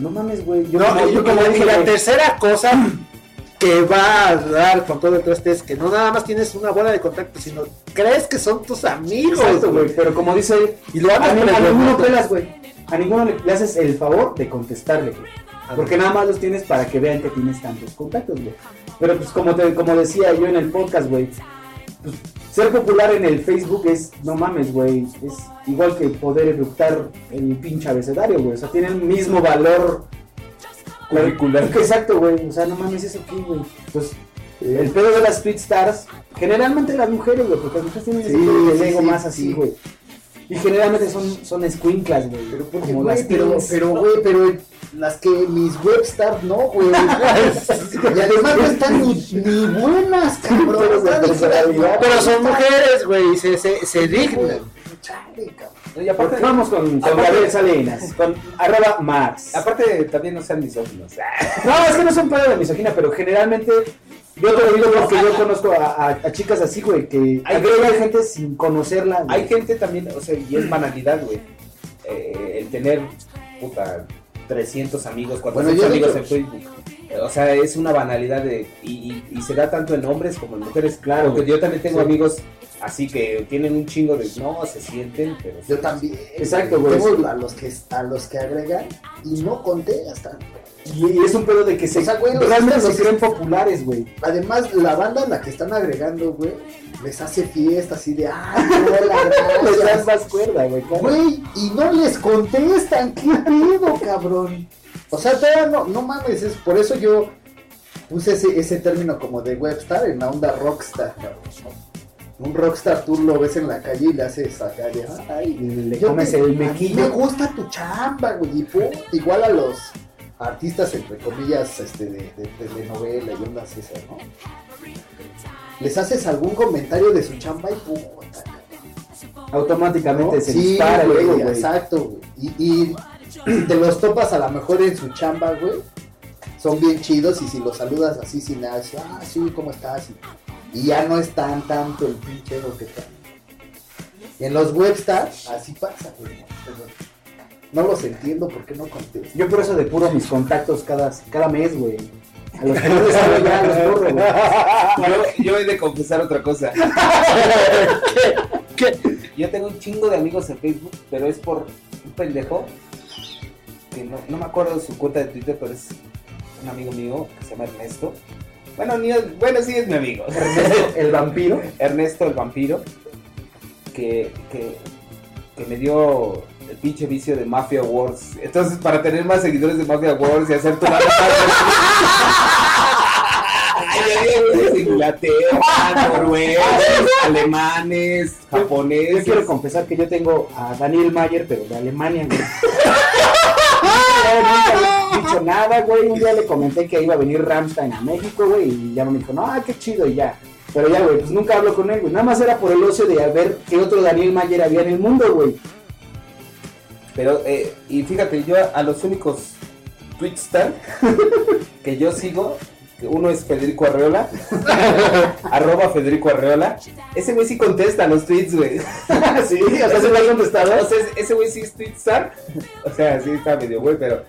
No mames, güey. Yo, No, como- yo como dije, la tercera cosa que va a dar con todo el traste es que no nada más tienes una bola de contacto, sino crees que son tus amigos. Exacto, güey. Pero como dice él, Y lo a, ni- a ninguno pelas, güey. A ninguno le, le haces el favor de contestarle, güey. Porque nada más los tienes para que vean que tienes tantos contactos, güey. Pero pues como te, como decía yo en el podcast, güey, pues, ser popular en el Facebook es, no mames, güey, es igual que poder eructar el pinche abecedario, güey. O sea, tiene el mismo valor curricular. Exacto, güey. O sea, no mames, eso aquí, güey. Pues el pedo de las tweet stars, generalmente las mujeres, güey, porque las mujeres tienen ese Sí, sí, ego sí, más así, sí. güey. Y generalmente son, son escuinclas, güey. Pero, porque, como güey, las pero, pero, güey, pero las que mis webstars no, güey. [LAUGHS] y además no están ni, ni buenas, cabrón. Pero son mujeres, güey, y se, se, se dignan. Chale, cabrón. Y aparte, Porque vamos con, Gabriel Salinas, con arroba Mars. aparte también no sean misóginos. [LAUGHS] No, es que no son de misogina, pero generalmente yo te lo digo porque yo conozco a, a- a chicas así, güey, que Hay- agregan gente sin conocerla. güey. Hay gente también, o sea, y es banalidad, güey. Eh, el tener, puta, 300 amigos, 400 Bueno, yo amigos en Facebook. O sea, es una banalidad de, y, y- y se da tanto en hombres como en mujeres. Claro, Porque yo también tengo Sí. amigos así que tienen un chingo de, no, se sienten, pero... Yo también. Exacto, güey. A los que a los que agregan y no contestan. Y, y es un pedo de que se, O sea, güey, los realmente se creen populares, güey. Además, la banda a la que están agregando, güey, les hace fiesta así de, ay, hola, [LAUGHS] Les gracias. más cuerda, güey. claro. Güey, y no les contestan, qué pedo, cabrón. O sea, todavía no, no mames, es por eso yo puse ese, ese término como de webstar en la onda rockstar, cabrón. Un rockstar tú lo ves en la calle y le haces acá de, ay, Le comes te- el mequillo. Me gusta tu chamba, güey, y igual a los artistas, entre comillas, este, de, telenovela y ondas esas, ¿no? Les haces algún comentario de su chamba y puta, Automáticamente ¿no? se Sí, dispara el güey, exacto, güey. Y, y [CLEARS THROAT] te los topas a lo mejor en su chamba, güey. son bien chidos y si los saludas así sin nada, ah, sí, ¿cómo estás? Y, y ya no es tan tanto el pinche ego que está. Y en los webstars, así pasa, güey. No los entiendo, ¿por qué no contesto? Yo por eso depuro mis contactos cada, cada mes, güey. A los que no les hablo ya los borro, güey. Yo, yo he de confesar otra cosa. [LAUGHS] ¿Qué? Yo tengo un chingo de amigos en Facebook, pero es por un pendejo que no, no me acuerdo de su cuenta de Twitter, pero es un amigo mío que se llama Ernesto. Bueno, ni es- bueno sí es mi amigo. [LAUGHS] Ernesto, el vampiro. Ernesto el vampiro, que, que, que me dio el pinche vicio de Mafia Wars. Entonces, para tener más seguidores de Mafia Wars y hacer tu de Inglaterra, noruegos, alemanes, Yo japoneses. quiero confesar que yo tengo a Daniel Mayer, pero de Alemania. No, [LAUGHS] dicho nada, güey. Un día le comenté que iba a venir Ramstein a México, güey, y ya me dijo, no, ah, qué chido, y ya. Pero ya, güey, pues nunca hablo con él, güey. Nada más era por el ocio de ver qué otro Daniel Mayer había en el mundo, güey. Pero, eh, y fíjate, yo a los únicos Twitstar [LAUGHS] que yo sigo, que uno es Federico Arreola, [LAUGHS] arroba Federico Arreola. Ese güey sí contesta los tweets, güey. [LAUGHS] sí, o sea, se lo has contestado. O sea, ese güey sí es Twitstar. O sea, sí está medio güey, pero,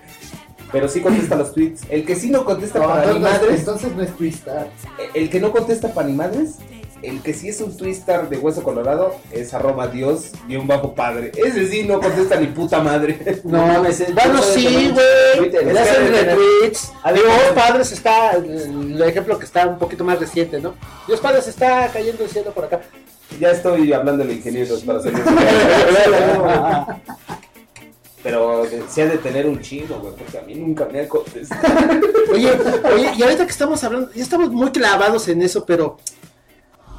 pero sí contesta los tweets. El que sí no contesta No, para ni entonces, madres, entonces no es Twistar. el que no contesta para ni madres, el que sí es un Twistar de hueso colorado es arroba Dios y un bajo padre. Ese sí no contesta ni puta madre. No, me sé- Bueno, sí, güey. Le hacen retweets. Dios Padres está, el ejemplo que está un poquito más reciente, ¿no? Dios Padres está cayendo el cielo por acá. Ya estoy hablando de ingenieros para ser [LAUGHS] [LAUGHS] Pero sí ha de tener un chingo, güey, porque a mí nunca me ha contestado. [LAUGHS] Oye, oye, y ahorita que estamos hablando, ya estamos muy clavados en eso, pero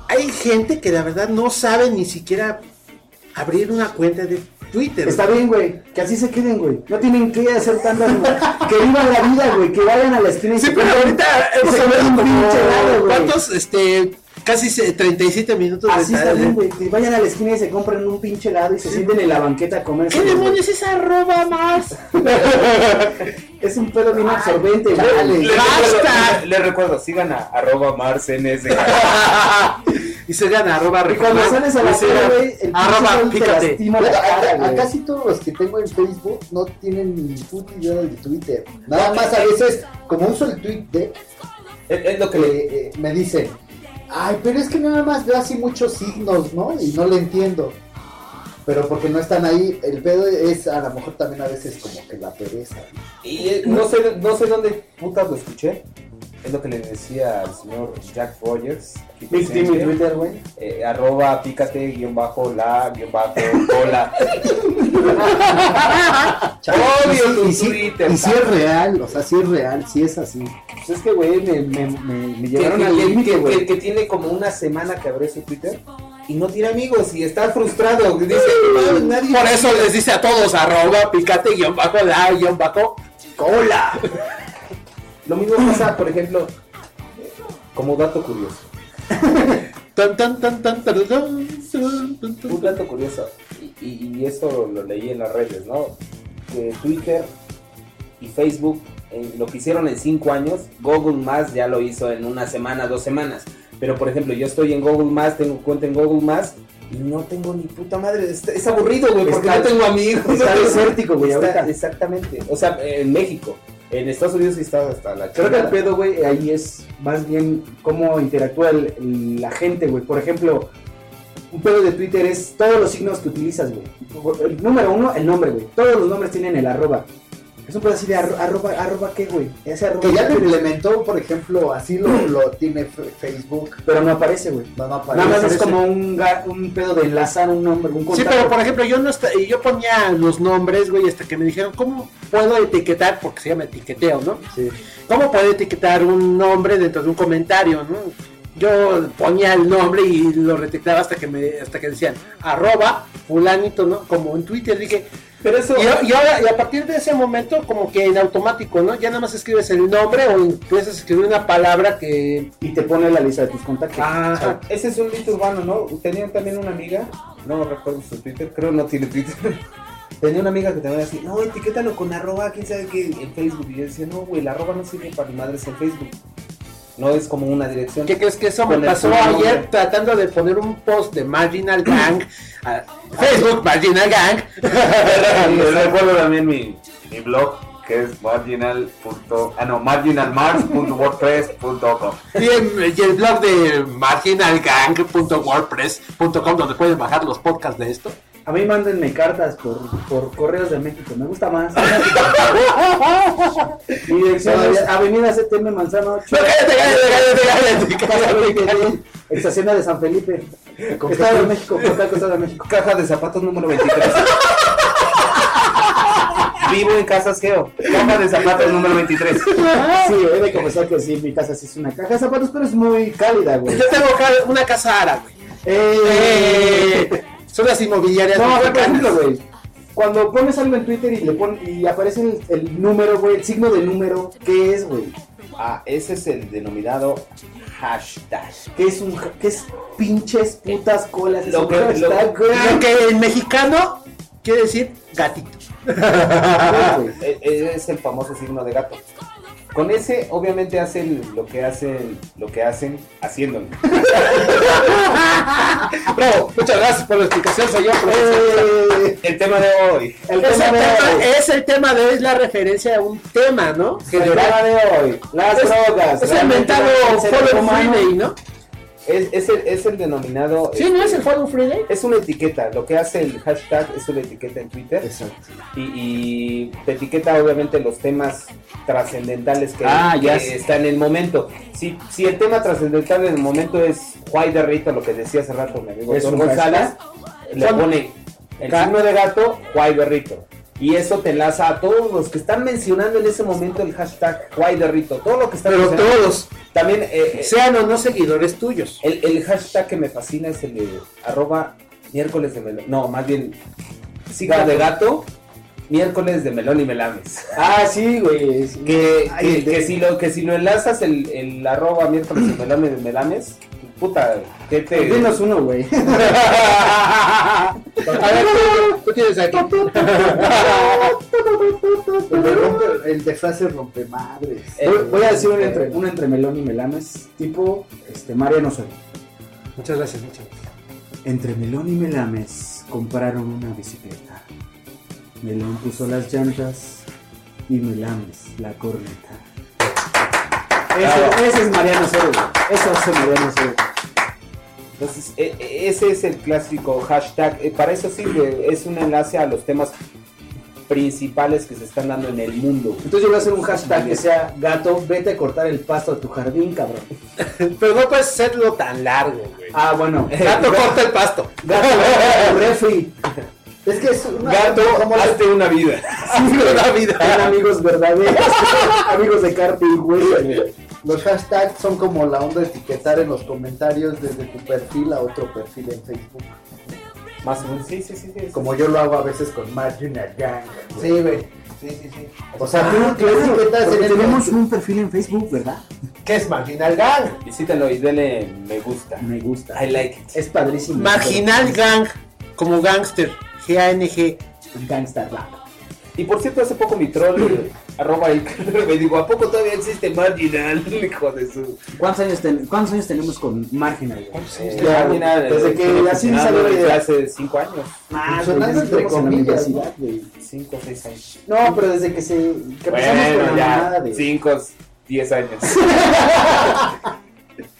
hay gente que la verdad no sabe ni siquiera abrir una cuenta de Twitter. Está bien, güey, que así se queden, güey. No tienen que hacer tantas. que vivan la vida, güey, que vayan a la esquina y Sí, se pero ahorita hemos se hablado como pinche güey. ¿cuántos? Este, casi se- 37 minutos Así de está bien, güey. Vayan a la esquina y se compren un pinche helado y se sienten en la banqueta a comer. ¿Qué demonios es arroba más? [LAUGHS] Es un pedo bien absorbente. Les ¡Basta! recuerdo, les recuerdo, sigan a arroba marsns. [LAUGHS] y se gana arroba Y cuando sales a la gana güey, el arroba pícate. lastima la Bueno, cara, a, a güey. casi todos los que tengo en Facebook no tienen ni puta idea de Twitter. Nada más a veces, como uso el de, Es, es lo que le. eh, eh, me dicen, ay, pero es que nada más veo así muchos signos, ¿no? Y no le entiendo. Pero porque no están ahí, el pedo es a lo mejor también a veces como que la pereza. Y eh, no sé, no sé dónde putas lo escuché. Es lo que le decía al señor Jack Rogers. en Twitter, güey. Eh, arroba pícate guion bajo la guion bajo cola. [LAUGHS] Odio tu Twitter, y sí es real, o sea, sí es real, sí es así. Pues es que, güey, me, me, me, me que, llevaron que- al que- límite, que- güey. que tiene como una semana que abrió su Twitter y no tiene amigos y está frustrado. Dice, "No, nadie Por eso les dice a todos arroba picate guion bajo la guion bajo cola. Lo mismo pasa, por ejemplo, como dato curioso. Tan, tan, tan, tan, tan, tan, tan. Un dato curioso, y, y- y esto lo leí en las redes, ¿no? Que Twitter y Facebook eh, lo que hicieron en cinco años, Google Más ya lo hizo en una semana, dos semanas. Pero por ejemplo, yo estoy en Google Más, tengo cuenta en Google Más y no tengo ni puta madre. Es, es aburrido, güey, porque Está- no tengo amigos. Está [LAUGHS] desértico, güey, ahorita. Exactamente. O sea, en México. En Estados Unidos está hasta la Creo que el pedo, güey, ahí es más bien cómo interactúa el- el- la gente, güey. Por ejemplo, un pedo de Twitter es todos los signos que utilizas, güey. El número uno, el nombre, güey. Todos los nombres tienen el arroba. Es un pedo así de arro- arroba, arroba qué, güey. Ese arroba Que ya lo implementó, por ejemplo, así lo, lo tiene Facebook. Pero no aparece, güey. No, no aparece. Nada más es como un, un pedo de enlazar un nombre, un Sí, contacto. pero por ejemplo, yo no esta- yo ponía los nombres, güey, hasta que me dijeron, ¿cómo puedo etiquetar? Porque se llama etiqueteo, ¿no? Sí. ¿Cómo puedo etiquetar un nombre dentro de un comentario, no? Yo ponía el nombre y lo retiquetaba hasta que me, hasta que decían arroba fulanito, ¿no? Como en Twitter dije. Pero eso. Y, y ahora, y a partir de ese momento, como que en automático, ¿no? Ya nada más escribes el nombre o empiezas a escribir una palabra que. Y te pone la lista de tus contactos. Ah, Ese es un mito urbano, ¿no? Tenía también una amiga, no recuerdo su Twitter, creo no tiene Twitter, [LAUGHS] Tenía una amiga que te iba a decir, no, etiquétalo con arroba, quién sabe qué, en Facebook. Y yo decía, no, güey, el arroba no sirve para mi madres en Facebook. No es como una dirección. ¿Qué crees que eso me pasó ayer tratando de poner un post de Marginal Gang a Facebook Marginal Gang? Y [LAUGHS] recuerdo también mi, mi blog que es marginal. punto- Ah, no, marginalmars.wordpress.com. Y el, y el blog de marginalgang.wordpress.com donde pueden bajar los podcasts de esto. A mí mándenme cartas por, por correos de México, me gusta más. Mi dirección es Avenida CTM Manzano 8, Pero cállate, cállate, cállate, cállate, cállate, 20, Estación de San Felipe, Estado de México, Portal Estado de México. Caja de zapatos número 23. [LAUGHS] Vivo en Casas Geo. Caja de zapatos número 23. Sí, he de confesar que sí, mi casa sí es una caja de zapatos, pero es muy cálida, güey. Yo tengo una casa árabe. Eh, Eh, son las inmobiliarias No, ejemplo, güey. Cuando pones algo en Twitter y le pon, y aparece el, el número, güey, el signo de número, ¿qué es, güey? Ah, ese es el denominado hashtag. ¿Qué es un ja- qué es pinches putas colas? Es Lo un que- lo- hashtag, güey. Lo que en mexicano quiere decir gatito. [LAUGHS] güey. [LAUGHS] E- e- Es el famoso signo de gato. Con ese, obviamente, hacen lo que hacen, lo que hacen haciéndolo. [LAUGHS] Bravo, muchas gracias por la explicación, señor profesor. Eh, El tema de hoy. el Es el, tema de tema, hoy. es el tema de hoy, es la referencia a un tema, ¿no? El tema de hoy. Las Es- drogas. Es el mentado el Follow Friday, ¿no? Es, es el, es el denominado. Sí, ¿no es el Follow Friday? Es una etiqueta. Lo que hace el hashtag es una etiqueta en Twitter. Exacto. Y, y te etiqueta, obviamente, los temas trascendentales que, Ah, ya que en el momento. Si, si el tema trascendental en el momento es Juay de Rito, lo que decía hace rato mi amigo Es Héctor un González, le pone el signo de gato, Juay de Rito. Y eso te enlaza a todos los que están mencionando en ese momento el hashtag Rito. Todo lo que están Pero todos, También eh, eh, sean o no seguidores tuyos. el, el hashtag que me fascina es el de arroba miércoles de melón. No, más bien signo de gato, miércoles de melón y melames. Ah, sí, güey. Que, Ay, que, de- que si lo que si lo enlazas el, el arroba miércoles de melón y melames, puta, ¿qué te Dinos uno, güey. [LAUGHS] A ver, tú, tú tienes aquí. El de, rompe- el de frase rompe madres. Eh, Voy, voy a decir un entre, un entre melón y melames, tipo este, Mariano Soy. Muchas gracias, muchas gracias. Entre Melón y Melames compraron una bicicleta. Melón puso las llantas y Melames la corneta. Ese, ese es Mariano Cero, güey. Eso hace Mariano Cero. Entonces, e- e- ese es el clásico hashtag. Eh, Para eso sirve, es un enlace a los temas principales que se están dando en el mundo. Entonces yo voy a hacer un hashtag que sea gato, vete a cortar el pasto a tu jardín, cabrón. [LAUGHS] Pero no puedes hacerlo tan largo, güey. Ah, bueno. [LAUGHS] Gato corta el pasto. Gato, [LAUGHS] refri. Es que es una. Gato, como la- hazte una vida. Una vida. Eran amigos verdaderos. amigos de carta y hueso. Los hashtags son como la onda de etiquetar en los comentarios desde tu perfil a otro perfil en Facebook. Más o menos, sí, sí, sí. sí. Como yo lo hago a veces con Marginal Gang. Sí, güey. Sí, sí, sí. O sea, tú, Ah, tú etiquetas en el tenemos un perfil en Facebook, ¿verdad? ¿Qué es Marginal Gang? Visítalo y denle me gusta. Me gusta. I like it. Es padrísimo. Marginal Gang, como gangster. G-A-N-G. Gangsta rap. Y por cierto, hace poco mi troll, eh, [LAUGHS] arroba el me digo, ¿a poco todavía existe Marginal? [LAUGHS] Hijo de su... ¿Cuántos años, ten- ¿Cuántos años tenemos con Marginal? güey? Eh, Ya, Marginal, desde eh, que funcionando salió la desde idea. hace cinco años. Más, Sonando güey, entre la comillas, universidad, güey. Cinco o seis años. No, pero desde que se que empezamos con Bueno, la ya, mamada de. cinco, diez años. [LAUGHS]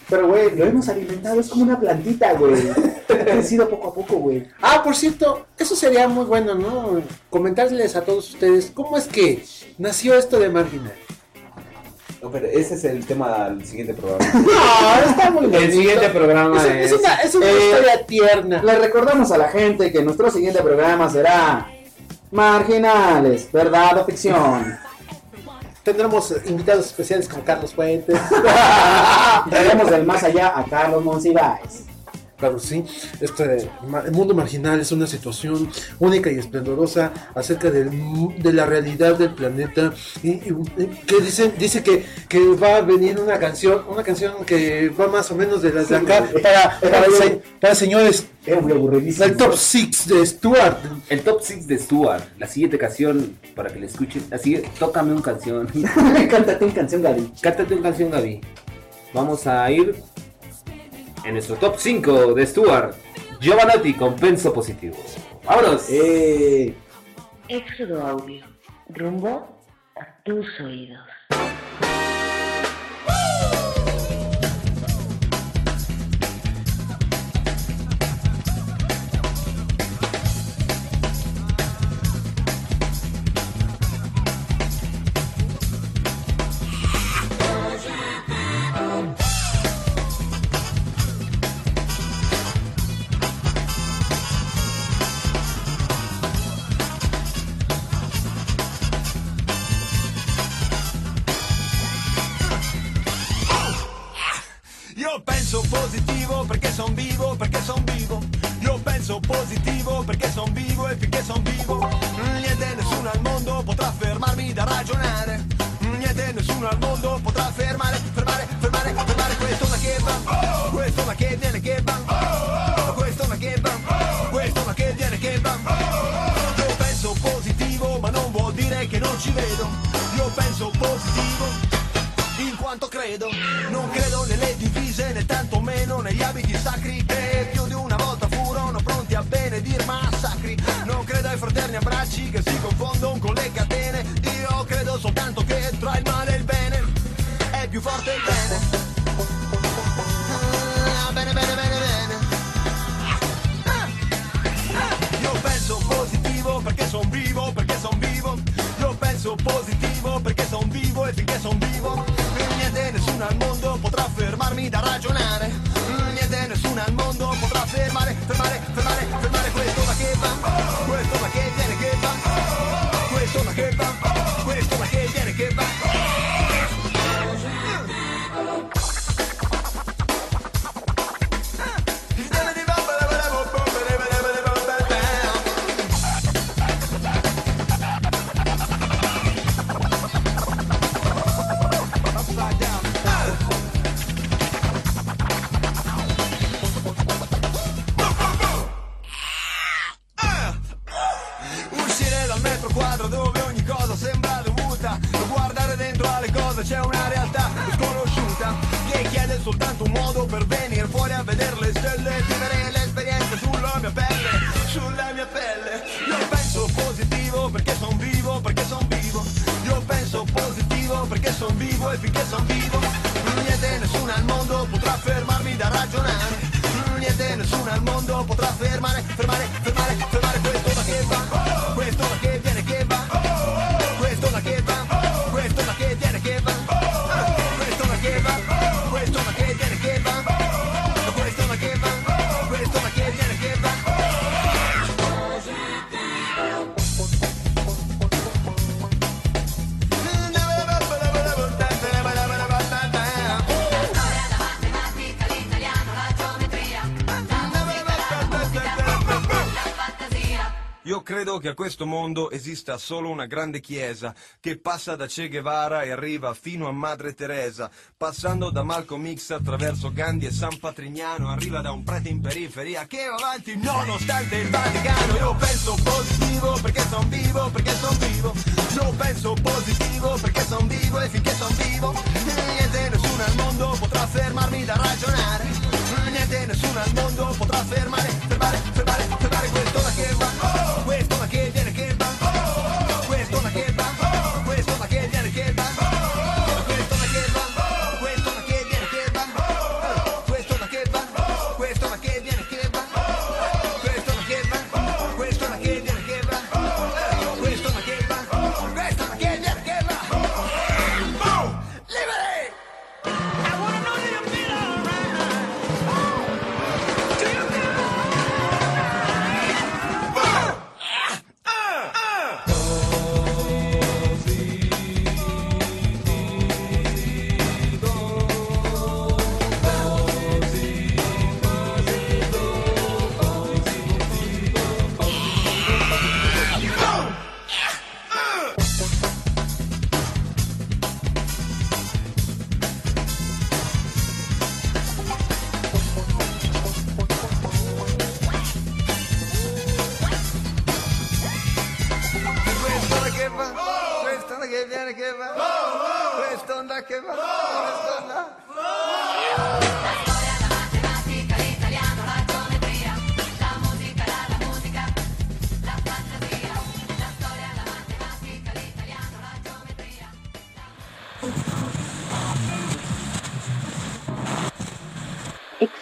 Pero güey, lo hemos alimentado, es como una plantita, güey. Ha crecido poco a poco, güey. Ah, por cierto, eso sería muy bueno, ¿no? Comentarles a todos ustedes cómo es que nació esto de Marginal. No, pero ese es el tema del siguiente programa. [LAUGHS] No, está muy El siguiente programa Es, es... es una, es una Eh, historia tierna. Le recordamos a la gente que nuestro siguiente programa será Marginales, verdad o ficción. Tendremos invitados especiales como Carlos Fuentes. [LAUGHS] Traemos del más allá a Carlos Monsiváis. Claro, sí. Este el mundo marginal es una situación única y esplendorosa acerca del de la realidad del planeta y, y- y que dice dice que, que va a venir una canción una canción que va más o menos de las de acá para para, se- para señores Era muy aburridísimo. el top 6 de Stuart El top 6 de Stuart, la siguiente canción para que la escuchen. Así, tócame una canción. [LAUGHS] Cántate una canción, Gaby. Cántate una canción, Gaby. Vamos a ir en nuestro top 5 de Stuart. Giovanotti con Penso Positivo. ¡Vámonos! Eh, Éxodo Audio. Rumbo a tus oídos. Abbracci che si confondono con le catene. Io credo soltanto che tra il male e il bene è più forte il bene. Ah, bene, bene, bene, bene. Ah, ah. Io penso positivo perché son vivo, perché son vivo. Io penso positivo perché son vivo e finché son vivo. Niente nessuno al mondo potrà fermarmi da ragionare. Niente nessuno al mondo potrà fermare, fermare, fermare credo che a questo mondo esista solo una grande chiesa che passa da Che Guevara e arriva fino a Madre Teresa, passando da Malcolm X attraverso Gandhi e San Patrignano, arriva da un prete in periferia che va avanti nonostante il Vaticano. Io penso positivo perché son vivo, perché son vivo. Io penso positivo perché son vivo e finché son vivo, niente nessuno al mondo potrà fermarmi da ragionare. Niente nessuno al mondo potrà fermare, fermare, fermare,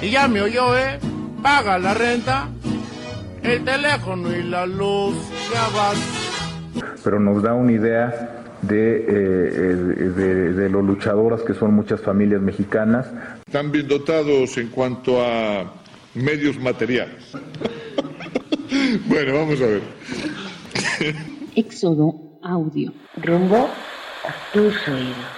Y ya me oyó, ¿eh? Paga la renta, el teléfono y la luz. Ya vas. pero nos da una idea de, eh, de, de lo luchadoras que son muchas familias mexicanas. Están bien dotados en cuanto a medios materiales. [LAUGHS] bueno, vamos a ver. Éxodo Audio. Rumbo a tus oídos.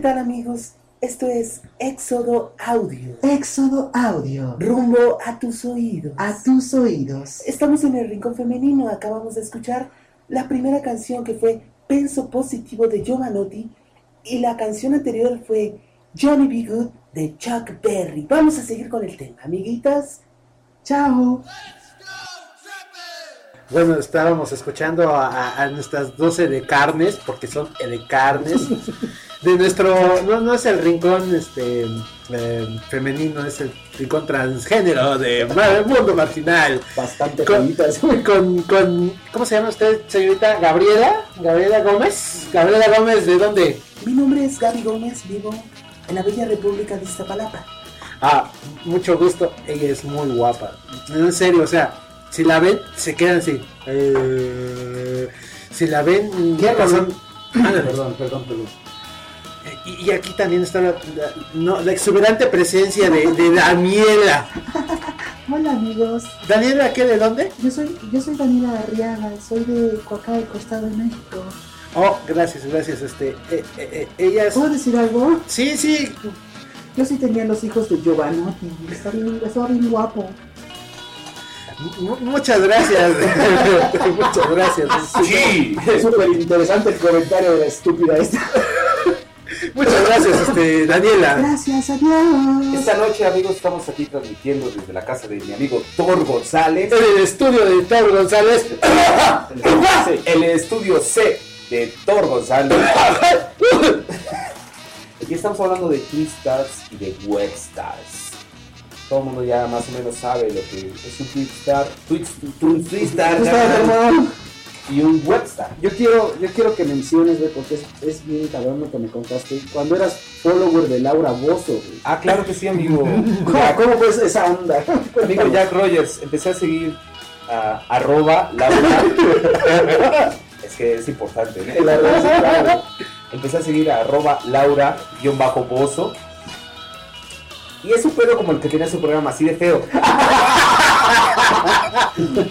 Tal amigos? Esto es Éxodo Audio. Éxodo Audio. Rumbo a tus oídos. A tus oídos. Estamos en el Rincón Femenino. Acabamos de escuchar la primera canción que fue Penso Positivo de Giovanotti y la canción anterior fue Johnny Be Good de Chuck Berry. Vamos a seguir con el tema, amiguitas. Chao. Bueno, estábamos escuchando a, a- a nuestras 12 de carnes, porque son de carnes, [LAUGHS] de nuestro, no, no es el rincón este eh, femenino, es el rincón transgénero de Mundo Marginal. Bastante con, [LAUGHS] con, con, ¿cómo se llama usted, señorita? Gabriela, Gabriela Gómez, Gabriela Gómez, ¿de dónde? Mi nombre es Gaby Gómez, vivo en la bella República de Iztapalapa. Ah, mucho gusto, ella es muy guapa, en serio, o sea, si la ven, se quedan así. Eh, si la ven, ¿Qué pasan- Perdón, perdón, perdón. Y, y aquí también está la, la- no, la exuberante presencia de, de Daniela. [LAUGHS] Hola amigos. ¿Daniela qué? ¿De dónde? Yo soy, yo soy Daniela Arriaga, soy de Coacalco, Estado de México. Oh, gracias, gracias. Este, eh, eh, eh. ¿Puedo decir algo? Sí, sí. Yo sí tenía los hijos de Giovanotti. Está bien, estaba bien guapo. mu- muchas gracias. [LAUGHS] muchas gracias. Sí. Es súper interesante el comentario de la estúpida esta. Muchas gracias, este, Daniela. Gracias, adiós. Esta noche, amigos, estamos aquí transmitiendo desde la casa de mi amigo Thor González. En el estudio de Thor González. El estudio C de Thor González. Y estamos hablando de Twitstars y de Webstars. Todo el mundo ya más o menos sabe lo que es un Twistar hermano. Y un Webstar. Yo quiero, yo quiero que menciones, güey, porque es, es bien cabrón lo que me contaste. Cuando eras follower de Laura Bozo, güey. Ah, claro que sí, amigo. [LAUGHS] ¿Cómo, cómo fue esa onda? [LAUGHS] Amigo Jack Rogers, empecé a seguir a arroba Laura. [LAUGHS] es que es importante, arroba, sí, claro. Empecé a seguir a arroba Laura guion bajo bozo. Y es un pedo como el que tenía su programa, así de feo.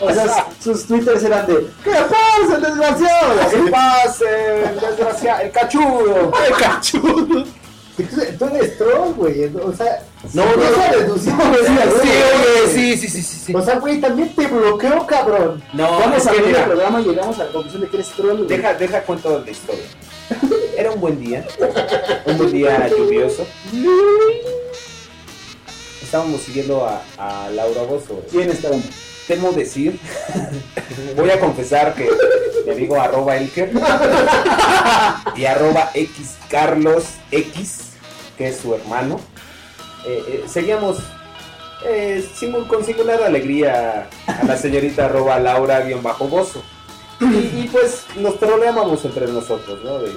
O sea, sus twitters eran de ¿Qué pasa, el desgraciado? ¿Qué pasa, el desgraciado? El cachudo. El cachudo. Tú, eres troll, güey. O sea, No, no, no. Sí, oye, sí, sí, sí, sí. O sea, güey, también te bloqueo, cabrón. No, Vamos a que ver el programa y llegamos a la conclusión de que eres troll, güey. deja, deja cuento la historia. Era un buen día, un buen día [LAUGHS] lluvioso. Estábamos siguiendo a, Laura Bozo. ¿Quién estaban? Temo decir, [LAUGHS] voy a confesar que mi amigo arroba Elker [LAUGHS] y arroba X Carlos X, que es su hermano, eh, eh, seguíamos eh, con singular alegría a la señorita arroba Laura guion bajo Bozo. Y, y, pues nos troleábamos entre nosotros, ¿no? De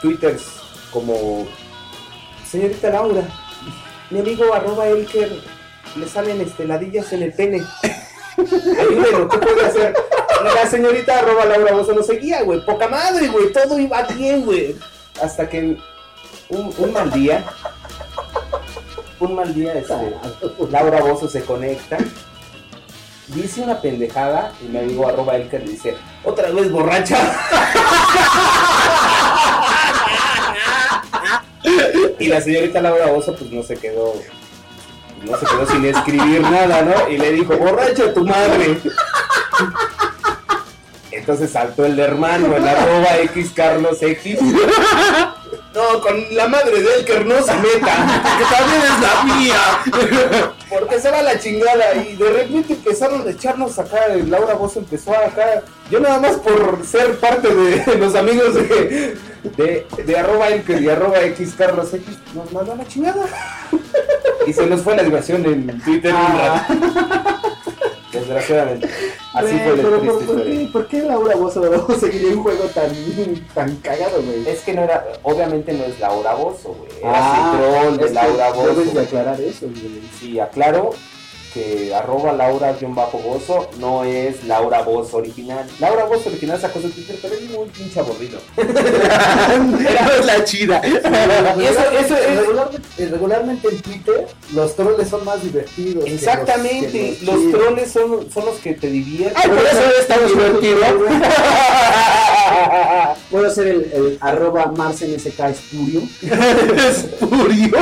twitters como señorita Laura, mi amigo arroba Elker le salen esteladillas en el pene. ¿qué puede hacer? La señorita arroba Laura Bozo lo seguía, güey. Poca madre, güey. Todo iba bien, güey. Hasta que un, mal día, un mal día, este, Laura Bozo se conecta, dice una pendejada y mi amigo arroba Elker dice, otra vez borracha. [LAUGHS] y la señorita Laura Bozo pues no se quedó no se quedó sin escribir nada, ¿no? Y le dijo, borracha tu madre. Entonces saltó el hermano, el arroba X Carlos X. No, con la madre de Elker no se meta, que también es la mía. Porque se va la chingada. Y de repente empezaron a echarnos acá. Laura Bozo empezó acá. Yo nada más por ser parte de los amigos de, de, de arroba Elker y arroba X Carlos X, nos mandó a la chingada. Y se nos fue la diversión en Twitter un rato. Desgraciadamente. Así Güey, fue la pero triste ¿por, qué, ¿por qué Laura Bozo no seguiría un juego tan, tan cagado, güey? Es que no era, obviamente no es Laura Bozo, güey. Era Ah, Citrón de es que Laura. Debes de aclarar eso, güey. Sí, aclaro que arroba Laura-Bozo no es Laura Bozo original. Laura Bozo original sacó su Twitter, pero es muy pinche aburrido. [LAUGHS] [LAUGHS] No es la chida. Eso, eso es... regularmente, regularmente en Twitter los troles son más divertidos. que los- Exactamente, que los, chidos. troles son, son los que te divierten. Ay, por eso es tan divertido. [LAUGHS] Puedo ser el, el arroba MarsNSK Espurio. Espurio.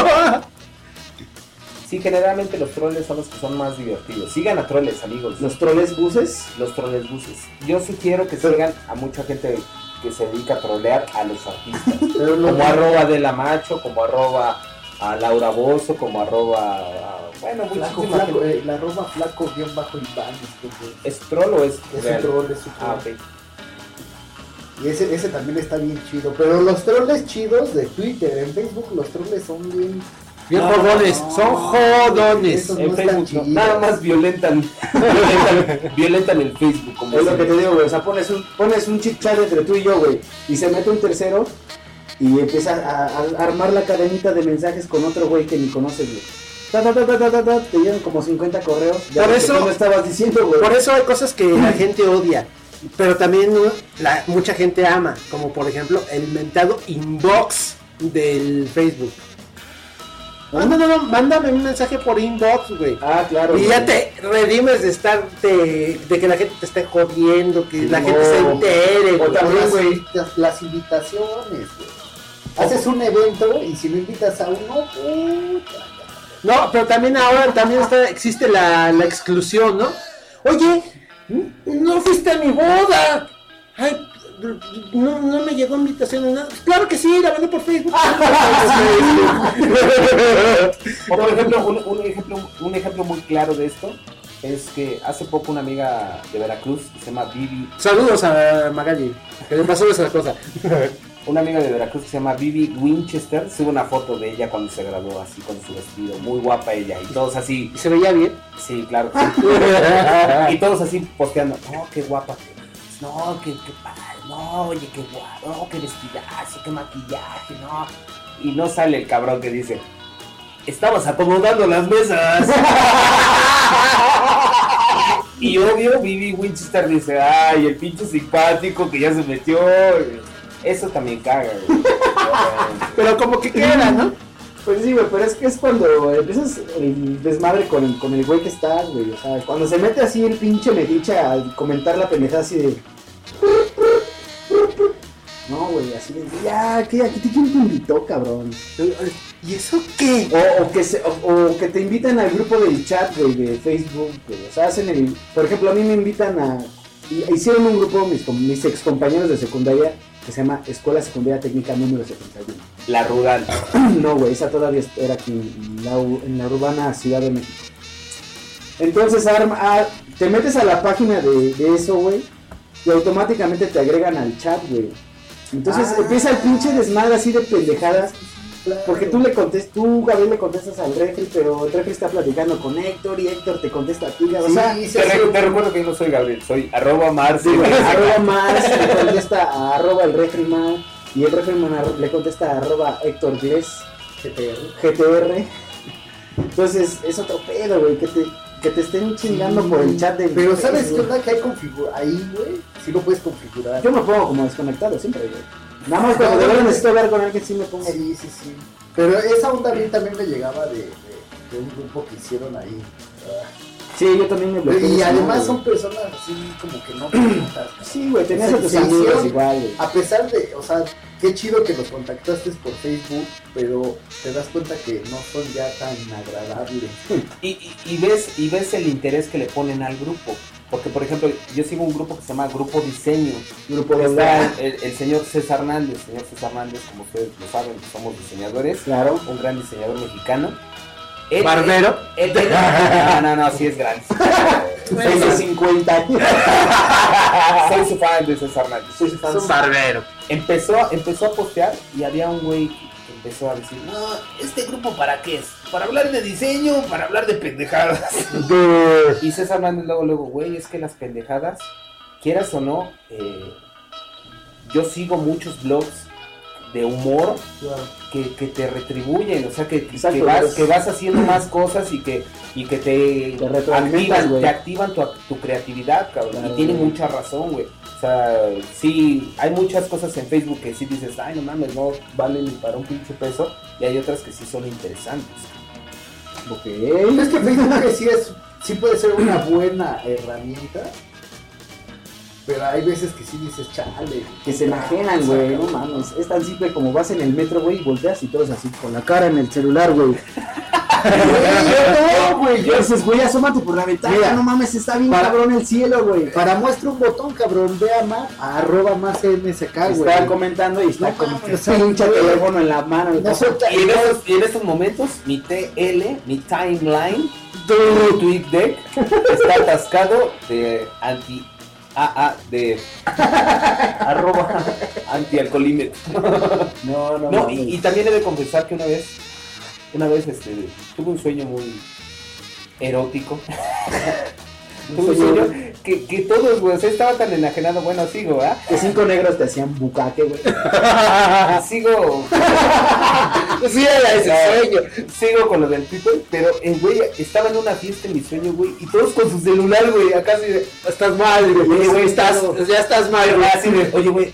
Sí, generalmente los troles son los que son más divertidos. Sigan a troles, amigos. Los troles buses. Los troles buses. Yo sugiero que sigan a mucha gente que se dedica a trolear a los artistas. [LAUGHS] Pero no- como arroba de la macho, como arroba a Laura Bozo, como arroba a- bueno, Flaco, flaco, eh, la arroba flaco guion bajo Iván. güey. ¿Es troll o es Es un troll, es un Ah, troll. ok. Y ese, ese también está bien chido. Pero los troles chidos de Twitter, en Facebook los troles son bien... Bien No, jodones, no, son jodones. En Facebook nada más violentan, [LAUGHS] violentan, violentan el Facebook. Como Es lo que te digo, güey. O sea, pones un, pones un chit chat entre tú y yo, güey. Y se mete un tercero y empieza a, a armar la cadenita de mensajes con otro güey que ni conoces, güey. Ta, ta, ta, te llegan como 50 correos. de Por eso- estabas diciendo, güey. Por eso hay cosas que la gente odia. Pero también ¿no? la, mucha gente ama. Como por ejemplo el mentado inbox del Facebook. No, no, no, no, mándame un mensaje por inbox, güey. Ah, claro. Y güey. ya te redimes de estar, de, de que la gente te esté jodiendo, que la No. gente se entere, O güey. también, güey, las, las invitaciones, güey. Haces un evento y si no invitas a uno, puta. No, pero también ahora también está, existe la, la exclusión, ¿no? Oye, no fuiste a mi boda. Ay, no, no me llegó invitación nada. Claro que sí, la mandé por Facebook. [LAUGHS] O por ejemplo, un, un ejemplo, un ejemplo muy claro de esto es que hace poco una amiga de Veracruz que se llama Vivi, Saludos a Magali, que le pasó esa cosa. [LAUGHS] una amiga de Veracruz que se llama Vivi Winchester, sube una foto de ella cuando se graduó así con su vestido, muy guapa ella, y todos así. ¿Y se veía bien? Sí, claro. sí. [LAUGHS] y todos así posteando, no, qué guapa no, qué, qué padre, no, oye, qué guapo, no, qué vestidazo, qué maquillaje, no. Y no sale el cabrón que dice, estabas acomodando las mesas. [LAUGHS] y obvio, Vivi Winchester dice, ay, el pinche simpático que ya se metió. Eso también caga, güey. [LAUGHS] Pero como que queda, ¿no? Pues sí, güey, pero es que es cuando empiezas el desmadre con el, con el güey que estás, güey. O sea, cuando se mete así el pinche mediche a comentar la pendejada así de. No, güey, así de. Ya, ¿qué? ¿Aquí te quién te invitó, cabrón? ¿Y eso qué? O, o que se, o, o que te invitan al grupo del chat, güey, de Facebook, güey. O sea, hacen el. Por ejemplo, a mí me invitan a. Hicieron un grupo, mis, mis ex compañeros de secundaria, que se llama Escuela Secundaria Técnica número 71. La rural. [CLEARS THROAT] No, güey, esa todavía era aquí en la, en la urbana Ciudad de México. Entonces, arma, ah, te metes a la página de, de eso, güey, y automáticamente te agregan al chat, güey. Entonces Ah. empieza el pinche desmadre así de pendejadas. Porque tú le contestas, tú, Gabriel, le contestas al refri, pero el refri está platicando con Héctor y Héctor te contesta a ti, Gabriel. O sea, te, re- te recuerdo que yo no soy Gabriel, soy arroba Marce. Sí, [LAUGHS] arroba más, le contesta a arroba el refriman y el refriman ar- le contesta a arroba Héctor Glés GTR. Entonces es otro pedo, güey, que te, que te estén chingando por el chat de Pero ¿sabes qué onda que hay configura ahí, güey? Sí lo puedes configurar. Yo me pongo como desconectado siempre, güey. Nada más cuando de verdad necesito hablar con alguien sí me pongo. Sí, sí, sí. Pero esa onda a mí también me llegaba de, de, de un grupo que hicieron ahí. Sí, yo también me bloqueo. Y además son personas así como que no preguntas. [CLEARS THROAT] Sí, güey, tenías a tus amigos igual, güey. A pesar de, o sea, qué chido que los contactaste por Facebook, pero te das cuenta que no son ya tan agradables. [LAUGHS] Y, y- y ves, y ves el interés que le ponen al grupo. Porque, por ejemplo, yo sigo un grupo que se llama Grupo Diseño. Grupo Está el, el señor César Hernández. Señor César Hernández, como ustedes lo saben, somos diseñadores. Claro. Un gran diseñador mexicano. ¿Barbero? [LAUGHS] no, no, no, sí es grande. Soy de 50 años. Soy su fan de César Hernández. Soy su fan. Es un barbero. Empezó, empezó a postear y había un güey que empezó a decir, no, ¿este grupo para qué es? ¿Para hablar de diseño? ¿Para hablar de pendejadas? [LAUGHS] y César Hernández luego, luego, güey, es que las pendejadas, quieras o no, eh, yo sigo muchos blogs de humor que, que te retribuyen, o sea, que, que, vas, es- que vas haciendo más cosas y que, y que te, activan, te activan tu, tu creatividad, cabrón. Claro, y tiene mucha razón, güey. O sea, sí, hay muchas cosas en Facebook que sí dices, ay, no mames, no valen ni para un pinche peso. Y hay otras que sí son interesantes. Ok. Es que Facebook sí, es, sí puede ser una buena herramienta, pero hay veces que sí dices, chale. Que se enajenan, güey, no mames. Es tan simple como vas en el metro, güey, y volteas y todos así con la cara en el celular, güey. [LAUGHS] no, güey. Dices, güey, asómate por la ventana. Mira, no mames, está bien para- cabrón el cielo, güey. Para muestra un botón, cabrón, ve a más, a arroba más MSK, güey. Está comentando y está No con güey. teléfono en la mano. No Y en, esos, y en estos momentos, mi TL, mi timeline, tu tweet deck, está atascado de anti AA de [LAUGHS] arroba antialcoholímetro. [LAUGHS] No, no, No, mames. y, y también he de confesar que una vez, una vez este, tuve un sueño muy erótico. [LAUGHS] tuve un sueño que, que todos, güey, o sea, estaba tan enajenado, bueno, sigo, ¿ah? Que cinco negros te hacían bucaque, güey. [LAUGHS] sigo. [LAUGHS] Sí, era ese sueño. Sigo con lo del Twitter, pero el güey estaba en una fiesta en mi sueño, güey, y todos con su celular, güey, acá así de. Estás mal, güey. Oye, güey, estás, estás- ya estás mal, güey. Así de, oye, güey,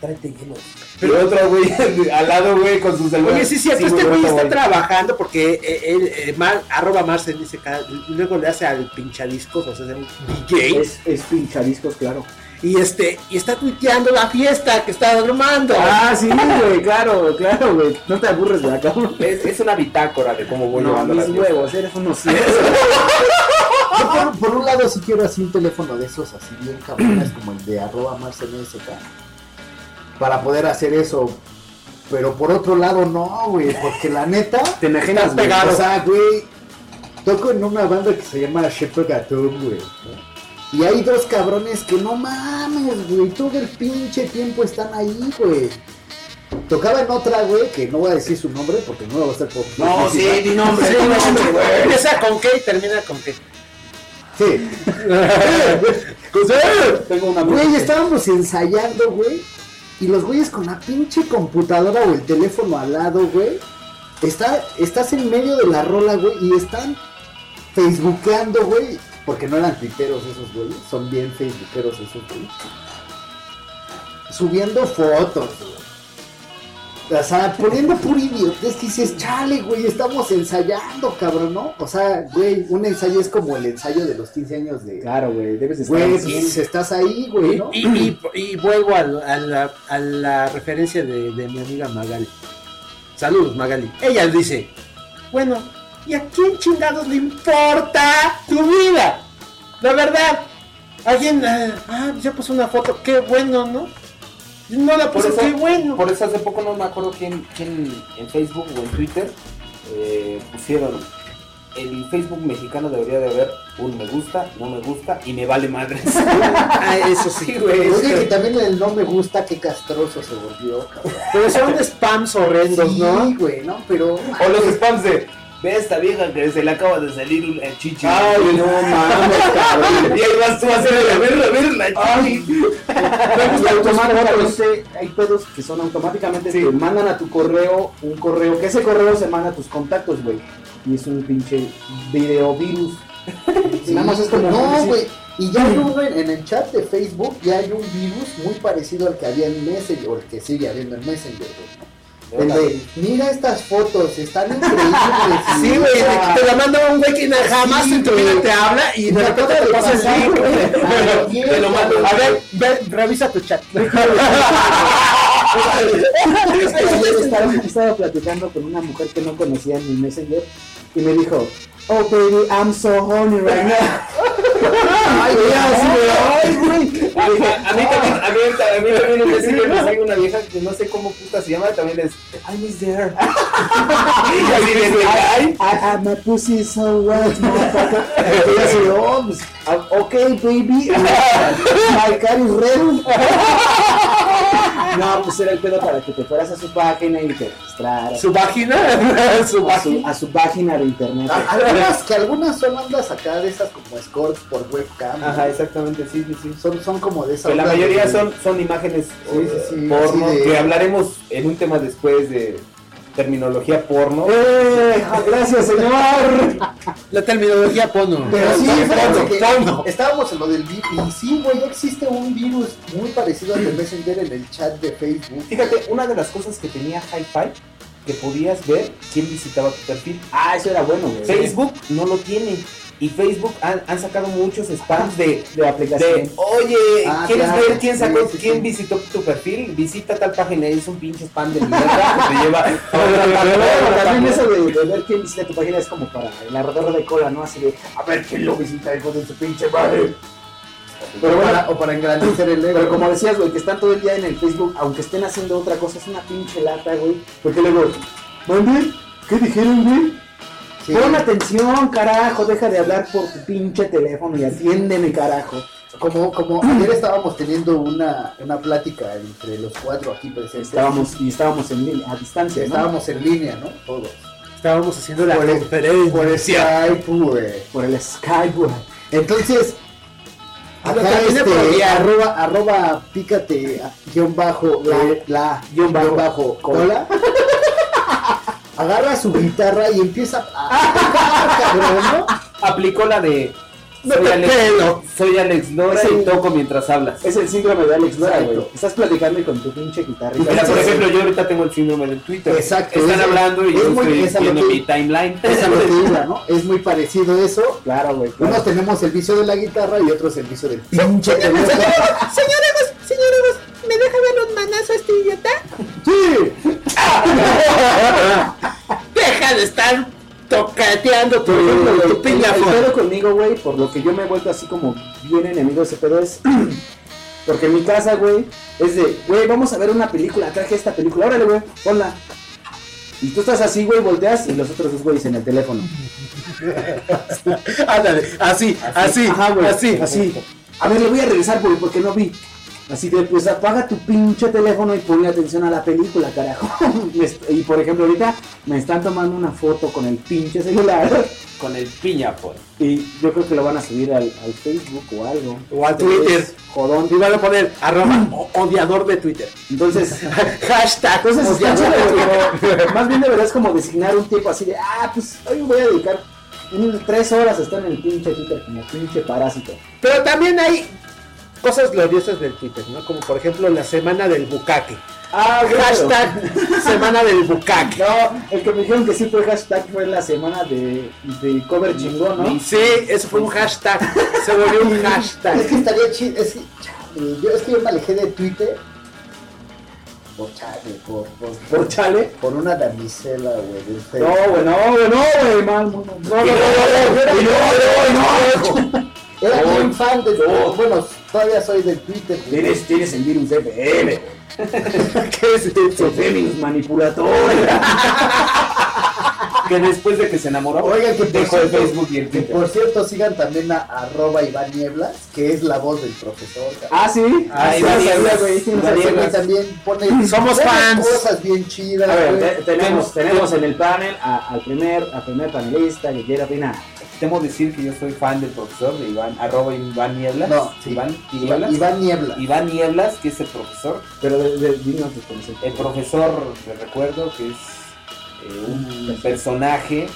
tráete hielo. Y otro, güey, [LAUGHS] al lado, güey, con su celular. Oye, sí, cierto, este güey, está trabajando porque eh, él, eh, Mar- arroba Marcel dice cada- luego le hace al pinchadiscos, o sea, es un DJ. Es, es pinchadiscos, claro. Y este, y está tuiteando la fiesta que está armando. Ah, sí, güey, claro, claro, güey. No te aburres de acá. Es, es una bitácora de cómo voy No, llevando la mis fiesta. huevos, eres unos [LAUGHS] por, por un lado sí quiero así un teléfono de esos así bien cabrones como el de arroba MarsMSK para poder hacer eso. Pero por otro lado no, güey, porque la neta [LAUGHS] Te imaginas, pegado. O sea, güey, toco en una banda que se llama Shepherd Gatum, güey. ¿no? Y hay dos cabrones que no mames, güey, todo el pinche tiempo están ahí, güey. Tocaba en otra, güey, que no voy a decir su nombre porque no va a estar por No, sí, nombre, Sí, di nombre, güey. Empieza con qué y termina con qué. Sí. [LAUGHS] Tengo una Güey, estábamos ensayando, güey. Y los güeyes con la pinche computadora o el teléfono al lado, güey. Está, estás en medio de la rola, güey. Y están facebookeando, güey. Porque no eran twitteros esos güeyes. Son bien facebookeros esos güeyes. Subiendo fotos, güey. O sea, poniendo pura idiotez que dices, chale, güey, estamos ensayando, cabrón, ¿no? O sea, güey, un ensayo es como el ensayo de los 15 años de... Claro, güey, debes de estar Güey, pues estás ahí, güey, ¿no? Y, y- y vuelvo a, la, a la referencia de, de mi amiga Magali. Saludos, Magali. Ella dice, bueno, ¿y a quién chingados le importa tu vida? La verdad, alguien, ah, ah, ya puso una foto, qué bueno, ¿no? No la Por puse, eso, qué bueno. por eso hace poco no me acuerdo quién, quién en Facebook o en Twitter eh, pusieron el Facebook mexicano debería de haber un me gusta, no me gusta y me vale madres. [LAUGHS] Ah, eso sí, güey. Oye, que también el no me gusta, qué castroso se volvió, cabrón. Pero son spams horrendos, ¿no? Sí, güey, ¿no? Pero... o los spams de ve esta vieja que se le acaba de salir el chichi. Ay, no mames, cabrón. [LAUGHS] Y ahí vas tú a hacer a ver, a ver la chichi. Automáticamente hay pedos que son automáticamente te mandan a tu correo un correo que ese correo se manda a tus contactos, güey. Y es un pinche video virus. Sí, [LAUGHS] Nada más es como No, güey. Y ya hay uno en, en el chat de Facebook, ya hay un virus muy parecido al que había en Messenger, o el que sigue habiendo en Messenger, güey. El de, mira estas fotos, están increíbles. [LAUGHS] Sí, güey, te, te la manda un güey que jamás Sí, en tu vida te habla y de repente te pasa el link. Te lo mando. A ver, [LAUGHS] ve, revisa tu chat. [LAUGHS] Estaba, estaba platicando con una mujer que no conocía en mi Messenger y me dijo, oh baby, I'm so horny right now. [LAUGHS] Ay, güey. A, mí también, a mí, a mí también me sigue una vieja que no sé cómo puta se llama, también es I miss there. [LAUGHS] y así I, I, my pussy is so wet, motherfucker. Y así, oh, pues, ah, ok, baby. My car is red. [LAUGHS] No, pues era el pedo para que te fueras a su página y te registraras. ¿Su página? ¿Su A su, a su página de internet. A- Algunas, que algunas son ondas acá de esas como escorts por webcam. Ajá, exactamente, sí, sí, sí. Son, son como de esas. Que la mayoría de- son, son imágenes Sí, sí, sí, porno, de- que hablaremos en un tema después de terminología porno. ¡Eh! Gracias, señor. La terminología porno. Pero sí, Porno, que estábamos en lo del virus. Y sí, güey, ya existe un virus muy parecido al de Messenger en el chat de Facebook. Fíjate, una de las cosas que tenía Hi-Fi, que podías ver quién visitaba tu perfil. Ah, eso era bueno, güey. Facebook no lo tiene. Y Facebook han, han sacado muchos spams de, De aplicación. de, oye, Ah, ¿quieres claro, ver quién sacó, sí, quién visitó tu perfil? Visita tal página es un pinche spam de [LAUGHS] mierda que te lleva también eso de, de ver quién visita tu página es como para el arrodero de cola, ¿no? Así de, a ver quién lo visita, hijo de su pinche madre. Pero o, bueno, para, o para engrandecer el ego. pero como decías, güey, que están todo el día en el Facebook, aunque estén haciendo otra cosa, es una pinche lata, güey. Porque luego, ¿mande? ¿Qué dijeron, güey? Sí. Pon atención, carajo, deja de hablar por tu pinche teléfono y atiéndeme, carajo. Como, como ayer estábamos teniendo una, una plática entre los cuatro aquí presentes. Estábamos, y estábamos en línea, a distancia, ¿no? Estábamos en línea, ¿no? Todos. Estábamos haciendo la Por el- conferencia. Por Skype, güey. Por el Skype, güey. Entonces, acá este, arroba, arroba, pícate, guion bajo, la, la, Guión guion bajo, bajo, cola. [LAUGHS] Agarra su guitarra y empieza a... cabrón, ¿no? Aplicó la de No soy Alex, pelo. soy Alex Lora Sí. y toco mientras hablas. Es el síndrome de Alex Lora, güey. Estás platicando y con tu pinche guitarrita. Mira, por ejemplo, yo ahorita tengo el síndrome del Twitter. Exacto, Están es- hablando y es yo muy- estoy a viendo que- mi timeline. Es a lo que [LAUGHS] iba, ¿no? Es muy parecido eso. Claro, güey. claro. Unos tenemos el vicio de la guitarra y otros el vicio del pinche teléfono. Señores, señores, ¿me deja ver los manazos este idiota? [LAUGHS] Deja de estar tocateando tu, ejemplo, tu el, el pedo conmigo, güey, por lo que yo me he vuelto así como bien enemigo de ese pedo es. [CLEARS THROAT] Porque en mi casa, güey, es de, güey, vamos a ver una película, traje esta película, órale, güey, ponla. Y tú estás así, güey, volteas y los otros dos güeyes en el teléfono. [LAUGHS] Ándale, así, así, Ajá, güey, así. así. A ver, le voy a regresar, güey, porque no vi. Así de, pues apaga tu pinche teléfono y ponle atención a la película, carajo. [LAUGHS] Y por ejemplo, ahorita me están tomando una foto con el pinche celular. Con el piña, pues. Y yo creo que lo van a subir al, al Facebook o algo. O a Twitter. Jodón. Y van a poner arroba odiador de Twitter. Entonces, [LAUGHS] Hashtag entonces de pero más bien deberías como designar un tiempo así de, ah, pues hoy voy a dedicar unas tres horas a estar en el pinche Twitter como pinche parásito. Pero también hay cosas gloriosas del Twitter, ¿no? Como por ejemplo la semana del bucaque. Ah. Hashtag semana del bucaque. No, el que me dijeron que sí fue hashtag fue la semana de, de cover chingón, ¿no? Sí, eso fue un hashtag. Se volvió un hashtag. Es que estaría chido. Es que, chale, yo, es que yo me alejé de Twitter. Por chale, por, por, ¿Por chale? por una damisela, güey. No, güey, no, güey, no, güey, mal, muy mal. No, no, no, no, no, no, no. Era No. bien fan de. Bueno, todavía soy del Twitter. Tienes, tienes el virus FM. [LAUGHS] ¿Qué es eso? Féminis manipulator. Que después de que se enamoró, Oigan, que dejó el Facebook y el que Twitter. por cierto sigan también a arroba Iván Nieblas, que es la voz del profesor. Ah, sí. Ah, sí, Iván Nieblas. también pone [LAUGHS] Somos fans. cosas bien chidas. A ver, tenemos, tenemos en el panel a- al primer, al primer panelista que quiera opinar. Temo decir que yo soy fan del profesor de Iván, arroba Iván Nieblas. No, sí. Iván Nieblas. Iván Niebla. Iván Nieblas, que es el profesor. Pero de, de, dinos. El profesor, le recuerdo, que es eh, un personaje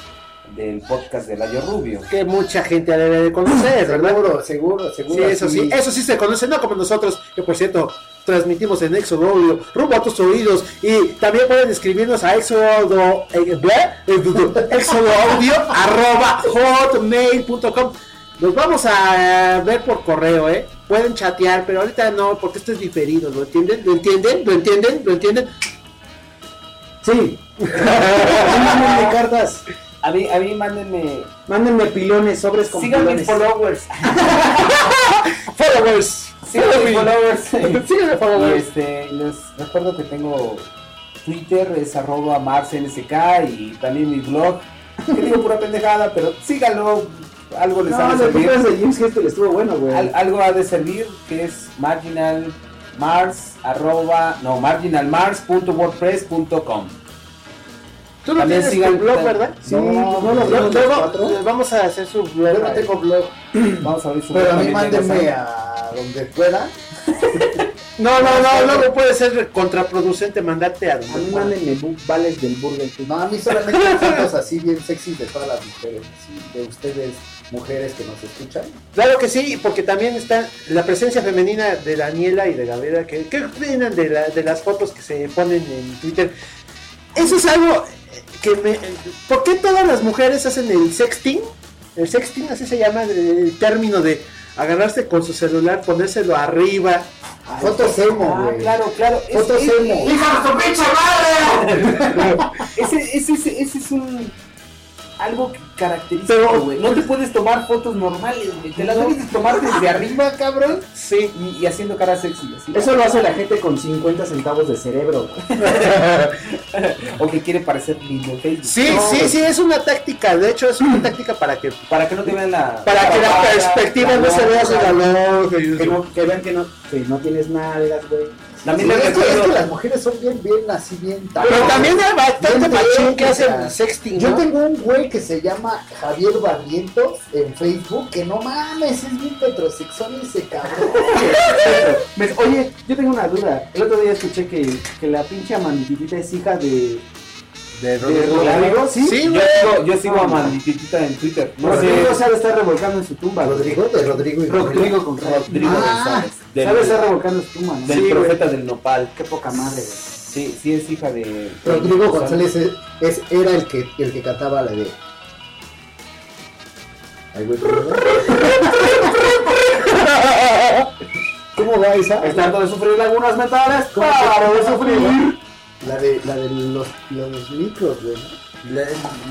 del podcast de Layo Rubio. Que mucha gente debe de conocer, ¿verdad? Seguro, seguro, seguro. Sí, eso sí, eso sí se conoce, no como nosotros, que por cierto transmitimos en Audio, rumbo a tus oídos, y también pueden escribirnos a Éxodo, eh, [LAUGHS] [LAUGHS] arroba hotmail.com. Nos vamos a ver por correo, ¿eh? Pueden chatear, pero ahorita no, porque esto es diferido, ¿lo entienden? ¿Lo entienden? ¿Lo entienden? ¿Lo entienden? Sí. [LAUGHS] Cartas. A mí, a mí mándenme. Mándenme pilones, sobres con Sigan mis pilones. followers. [LAUGHS] Followers. Sigan mis followers. [LAUGHS] Síganme, Y followers. este, les recuerdo que tengo Twitter, es arroba marsnsk y también mi blog. Que digo pura pendejada, pero síganlo. Algo les ha No, de el servir. de James Hetfield estuvo bueno, güey. Al- algo ha de servir que es marginal mars arroba no marginalmars.wordpress.com Tú no También tienes sigan- tu blog, ¿verdad? Sí, No, no, no, no, no, no, cuatro. Eh, Vamos a hacer su blog. Yo no tengo blog, [CLEARS THROAT] vamos a ver su pero a mí mándenme a donde pueda. [LAUGHS] No, no, no, luego puede ser contraproducente mandarte a A mí mándenme vales del Burger King. No, a mí solamente [LAUGHS] fotos así bien sexys de todas las mujeres, así, de ustedes, mujeres que nos escuchan. Claro que sí, porque también está la presencia femenina de Daniela y de Gabriela. que- ¿Qué opinan de, la- de las fotos que se ponen en Twitter? Eso es algo que me... ¿Por qué todas las mujeres hacen el sexting? El sexting, así se llama el término de agarrarse con su celular, ponérselo arriba. Fotos emo, Ah, güey. claro, claro. Es- Fotos emo. ¡Hija de tu pinche madre! [LAUGHS] Ese, ese, ese, ese es un algo que característico, güey. No te puedes tomar fotos normales, güey. Te las debes de tomar desde arriba, cabrón. Sí. Y, y haciendo cara sexy. Así. Eso lo hace la gente con 50 centavos de cerebro. güey. [LAUGHS] O que quiere parecer lindo Facebook. Sí, No, sí, sí, es una táctica. De hecho, es una táctica para que Para que no te vean la. para que la perspectiva no se vea lonja y Que, no- que vean que no, que no tienes nalgas, güey. También Sí, les es, que, es recuerdo- que las mujeres son bien, bien, así, bien. Pero también hay bastante machín que hacen sexting, Yo tengo un güey que se llama Javier Barrientos en Facebook, que no mames, es bien heterosexual ese cabrón. Me- [LAUGHS] Oye, yo tengo una duda. El otro día escuché que, que la pinche Amandititita es hija de. De Rodrigo, ¿sí? Sí, Yo güey. sigo, yo sigo a No, Mandititita en Twitter. No Rodrigo sé. se ha de estar revolcando en su tumba. Rodrigo, de Rodrigo y Rodrigo con Rodrigo Ah, González. Sabe estar revolcando en su tumba, ¿no? del Sí, güey. profeta del nopal. Qué poca madre, güey. Sí, sí es hija de. Rodrigo González es, es- era el que, el que cantaba la de. Ay, güey, ¿cómo va? [LAUGHS] ¿Cómo va esa? Es tanto de sufrir lagunas mentales, ¿Cómo se- paro de sufrir. La de, la de los, los micros, güey. ¿no? La,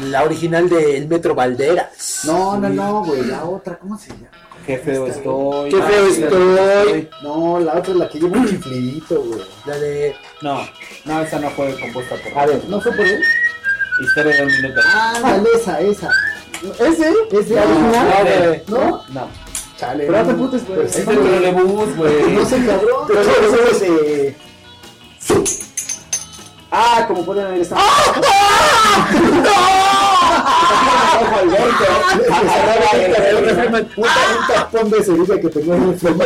la original del Metro Valderas. No, no, no, güey, la otra, ¿cómo se llama? Qué feo estoy. Qué feo estoy. No, la otra es la que lleva un chiflidito, güey. La de. No, no, esa no fue compuesta por. A ver, ¿no fue por él? Historia de un minuto. Ah, dale, esa, esa. ¿Ese? ¿Ese? ¿La original? No, güey. ¿No? No. Chale. Pero no te no. putes, güey. Es del trolebús, güey. No sé, cabrón. Pero no, no, ese... Ah, como pueden ver esta. Un tapón de cerilla que tenía en el freno.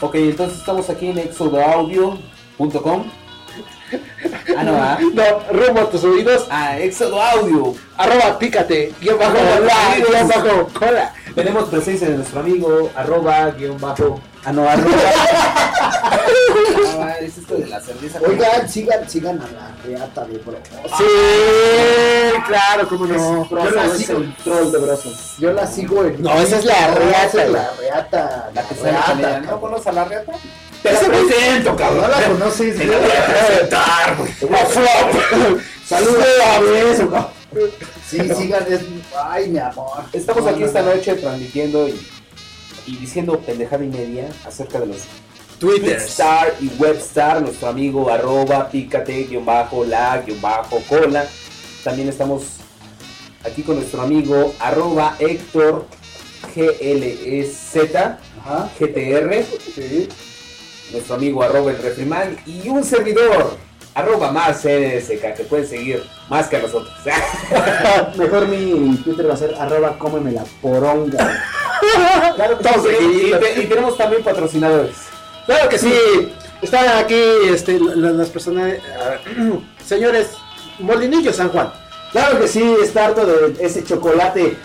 Ok, entonces estamos aquí en exodoaudio.com. Ah, no, ah. No, rumbo a tus oídos. Ah, Éxodo Audio. Arroba pícate. Guión bajo. Guión bajo. Cola. Tenemos presencia de nuestro amigo. Arroba guion bajo. Ah, no, arroba. Ah, es esto de la cerveza. Oigan, sigan, sigan a la reata de bro. Sí, claro, cómo no. Yo la Es sigo, el troll de brazos. yo la sigo en. No, esa es la reata, Esa es güey. la reata. La que con ella. ¿No conoces a la reata? Te la presento, No cabrón. la conoces, Te la voy a presentar, güey. Saludos a beso, cabrón. Sí, sigan, es. Ay, mi amor. Estamos No, aquí no, esta no. noche transmitiendo y, y diciendo pendejada y media acerca de los Twitter. Star y Webstar, nuestro amigo arroba pícate guion bajo la guion bajo cola. También estamos aquí con nuestro amigo arroba Héctor GLEZ. GTR, Sí. nuestro amigo arroba el refriman y un servidor arroba más CDSK que pueden seguir más que a nosotros. [LAUGHS] Mejor mi Twitter va a ser arroba cómeme la poronga. Claro, y, y seguiditos. te- y tenemos también patrocinadores. Claro que sí. Están aquí este, la- las personas. [CLEARS THROAT] señores, Molinillo San Juan. Claro que sí, está harto de ese chocolate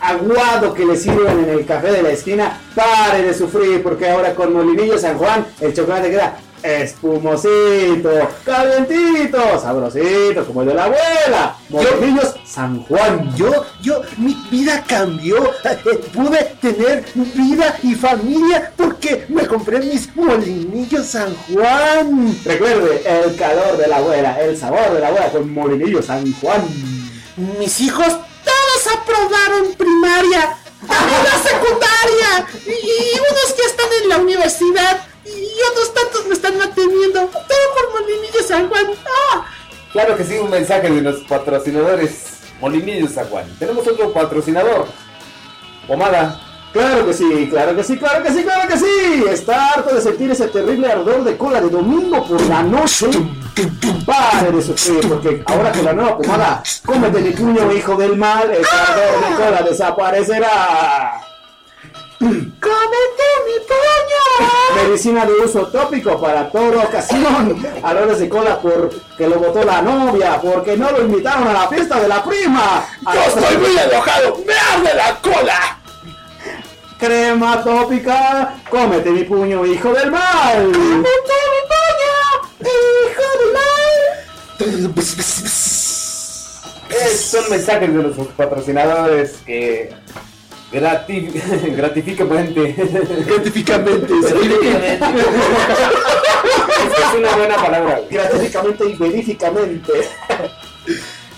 aguado que le sirven en el café de la esquina. Pare de sufrir, porque ahora con Molinillo San Juan el chocolate queda espumosito, calientito, sabrosito, como el de la abuela. Molinillos San Juan. Yo, yo, mi vida cambió. Pude tener vida y familia porque me compré mis molinillos San Juan. Recuerde, el calor de la abuela, el sabor de la abuela con Molinillo San Juan. Mis hijos todos aprobaron primaria, [LAUGHS] algunos secundaria y, unos ya están en la universidad y otros tantos me están manteniendo. Todo por molinillos San Juan. ¡Ah! Claro que sí, un mensaje de los patrocinadores Molinillos San Juan. Tenemos otro patrocinador, Pomada. Claro que sí, claro que sí, claro que sí, claro que sí. Está harto de sentir ese terrible ardor de cola de domingo por la noche. Pare de sufrir, porque ahora con la nueva pomada, cómete mi puño, hijo del mal, ese ardor de cola desaparecerá. ¡Cómete mi puño! Medicina de uso tópico para toda ocasión. Ardores de cola porque lo votó la novia, porque no lo invitaron a la fiesta de la prima. Yo estoy muy enojado, me arde la cola. Crema tópica, cómete mi puño, hijo del mal. ¡Cómete mi puño, hijo del mal! Es- son mensajes de nuestros patrocinadores que gratif [LAUGHS] gratificamente. Gratificamente, es una buena palabra. Gratificamente y veríficamente.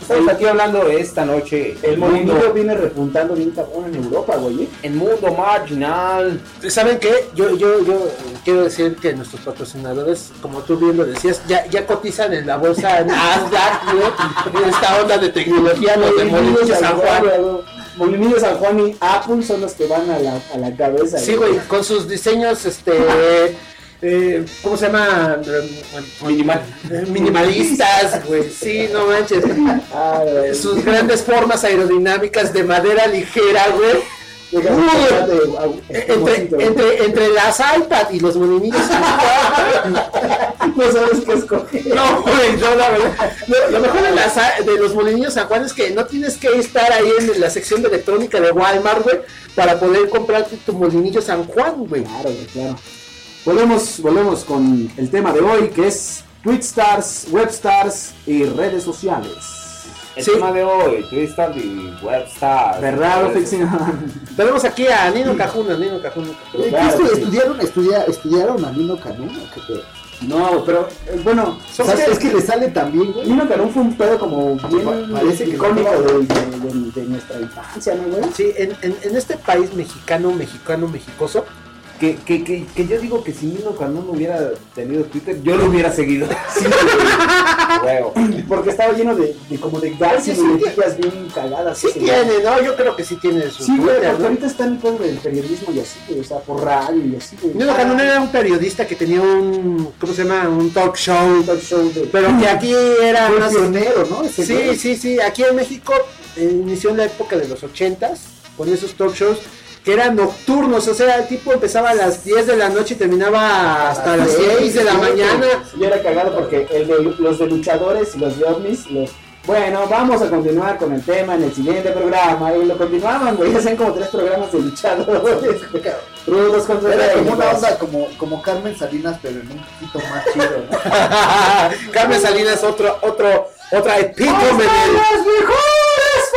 Estamos aquí hablando esta noche El mundo, viene repuntando bien cabrón en Europa, güey. ¿eh? el mundo marginal. ¿Saben qué? Yo, yo, yo quiero decir que nuestros patrocinadores, como tú bien lo decías, ya, ya cotizan en la bolsa Nasdaq, esta onda de tecnología, los de San Juan. Molinillo San Juan y Apple son los que van a la, a la cabeza. Sí, güey, con sus diseños, este, [LAUGHS] eh, ¿cómo se llama? Minimal. Eh, Minimalistas, güey, sí, no manches. Ah. Sus grandes formas aerodinámicas de madera ligera, güey. Uy, Entre, entre, entre las iPad y los Juan. No sabes qué escoger. No, güey, la verdad. Lo, lo mejor de, las, de los molinillos San Juan es que no tienes que estar ahí en la sección de electrónica de Walmart, güey, para poder comprarte tu molinillo San Juan, güey. Claro, güey, claro. Volvemos, volvemos con el tema de hoy, que es Twitstars, Webstars y redes sociales. El Sí. tema de hoy, Twitter y Webstar. ¿Verdad? [LAUGHS] Tenemos aquí a Nino Cajuna, Nino Cajuna. Eh, ¿qué Claro que sí. ¿Estudiaron, estudia- ¿Estudiaron a Nino pedo? No, pero eh, bueno, O sea, es que le sale también, güey. Nino Canún fue un pedo como bien Pa- parece que icónico no. de, de- de- de nuestra infancia, ¿no, güey? Sí, en, en, en este país mexicano, mexicano, mexicoso, Que, que, que, que yo digo que si Nino Canún no hubiera tenido Twitter, yo lo hubiera seguido. [LAUGHS] Sí, Huevo. güey. Porque estaba lleno de, de como de gags Sí, y sí, bien cagadas. sí tiene, ¿no? Yo creo que sí tiene su Sí, güey, Twitter, porque ¿no? ahorita está en el periodismo y así, o sea, por radio y así, güey. Nino Canún era un periodista que tenía un, ¿cómo se llama? Un talk show, talk show de... pero que aquí era Fue más... pionero, ¿no? Ese Sí, güey. sí, sí, aquí en México eh, inició en la época de los ochentas, con esos talk shows que eran nocturnos, o sea, el tipo empezaba a las 10 de la noche y terminaba hasta las 6 de la mañana. Yo era cagado porque el de, los de luchadores y los de ovnis, los... Bueno, vamos a continuar con el tema en el siguiente programa. Y lo continuaban, güey. Hacían como tres programas de luchadores. Rudos contra Era como una onda como, como Carmen Salinas, pero en un poquito más chido, ¿no? [LAUGHS] Carmen Salinas, otro, otro, otra epítome ¡Las mejores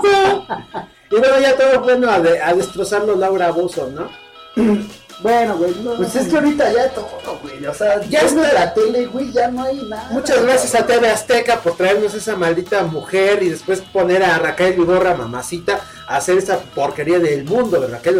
familias! Y luego ya todo bueno a, de- a destrozarlo Laura Bozo, ¿no? [CLEARS THROAT] Bueno, güey. no, Pues es que ahorita ya todo, güey. O sea, Ya está. es la tele, güey, ya no hay nada. Muchas gracias a TV Azteca por traernos esa maldita mujer y después poner a Raquel Vigorra, mamacita, a hacer esa porquería del mundo de Raquel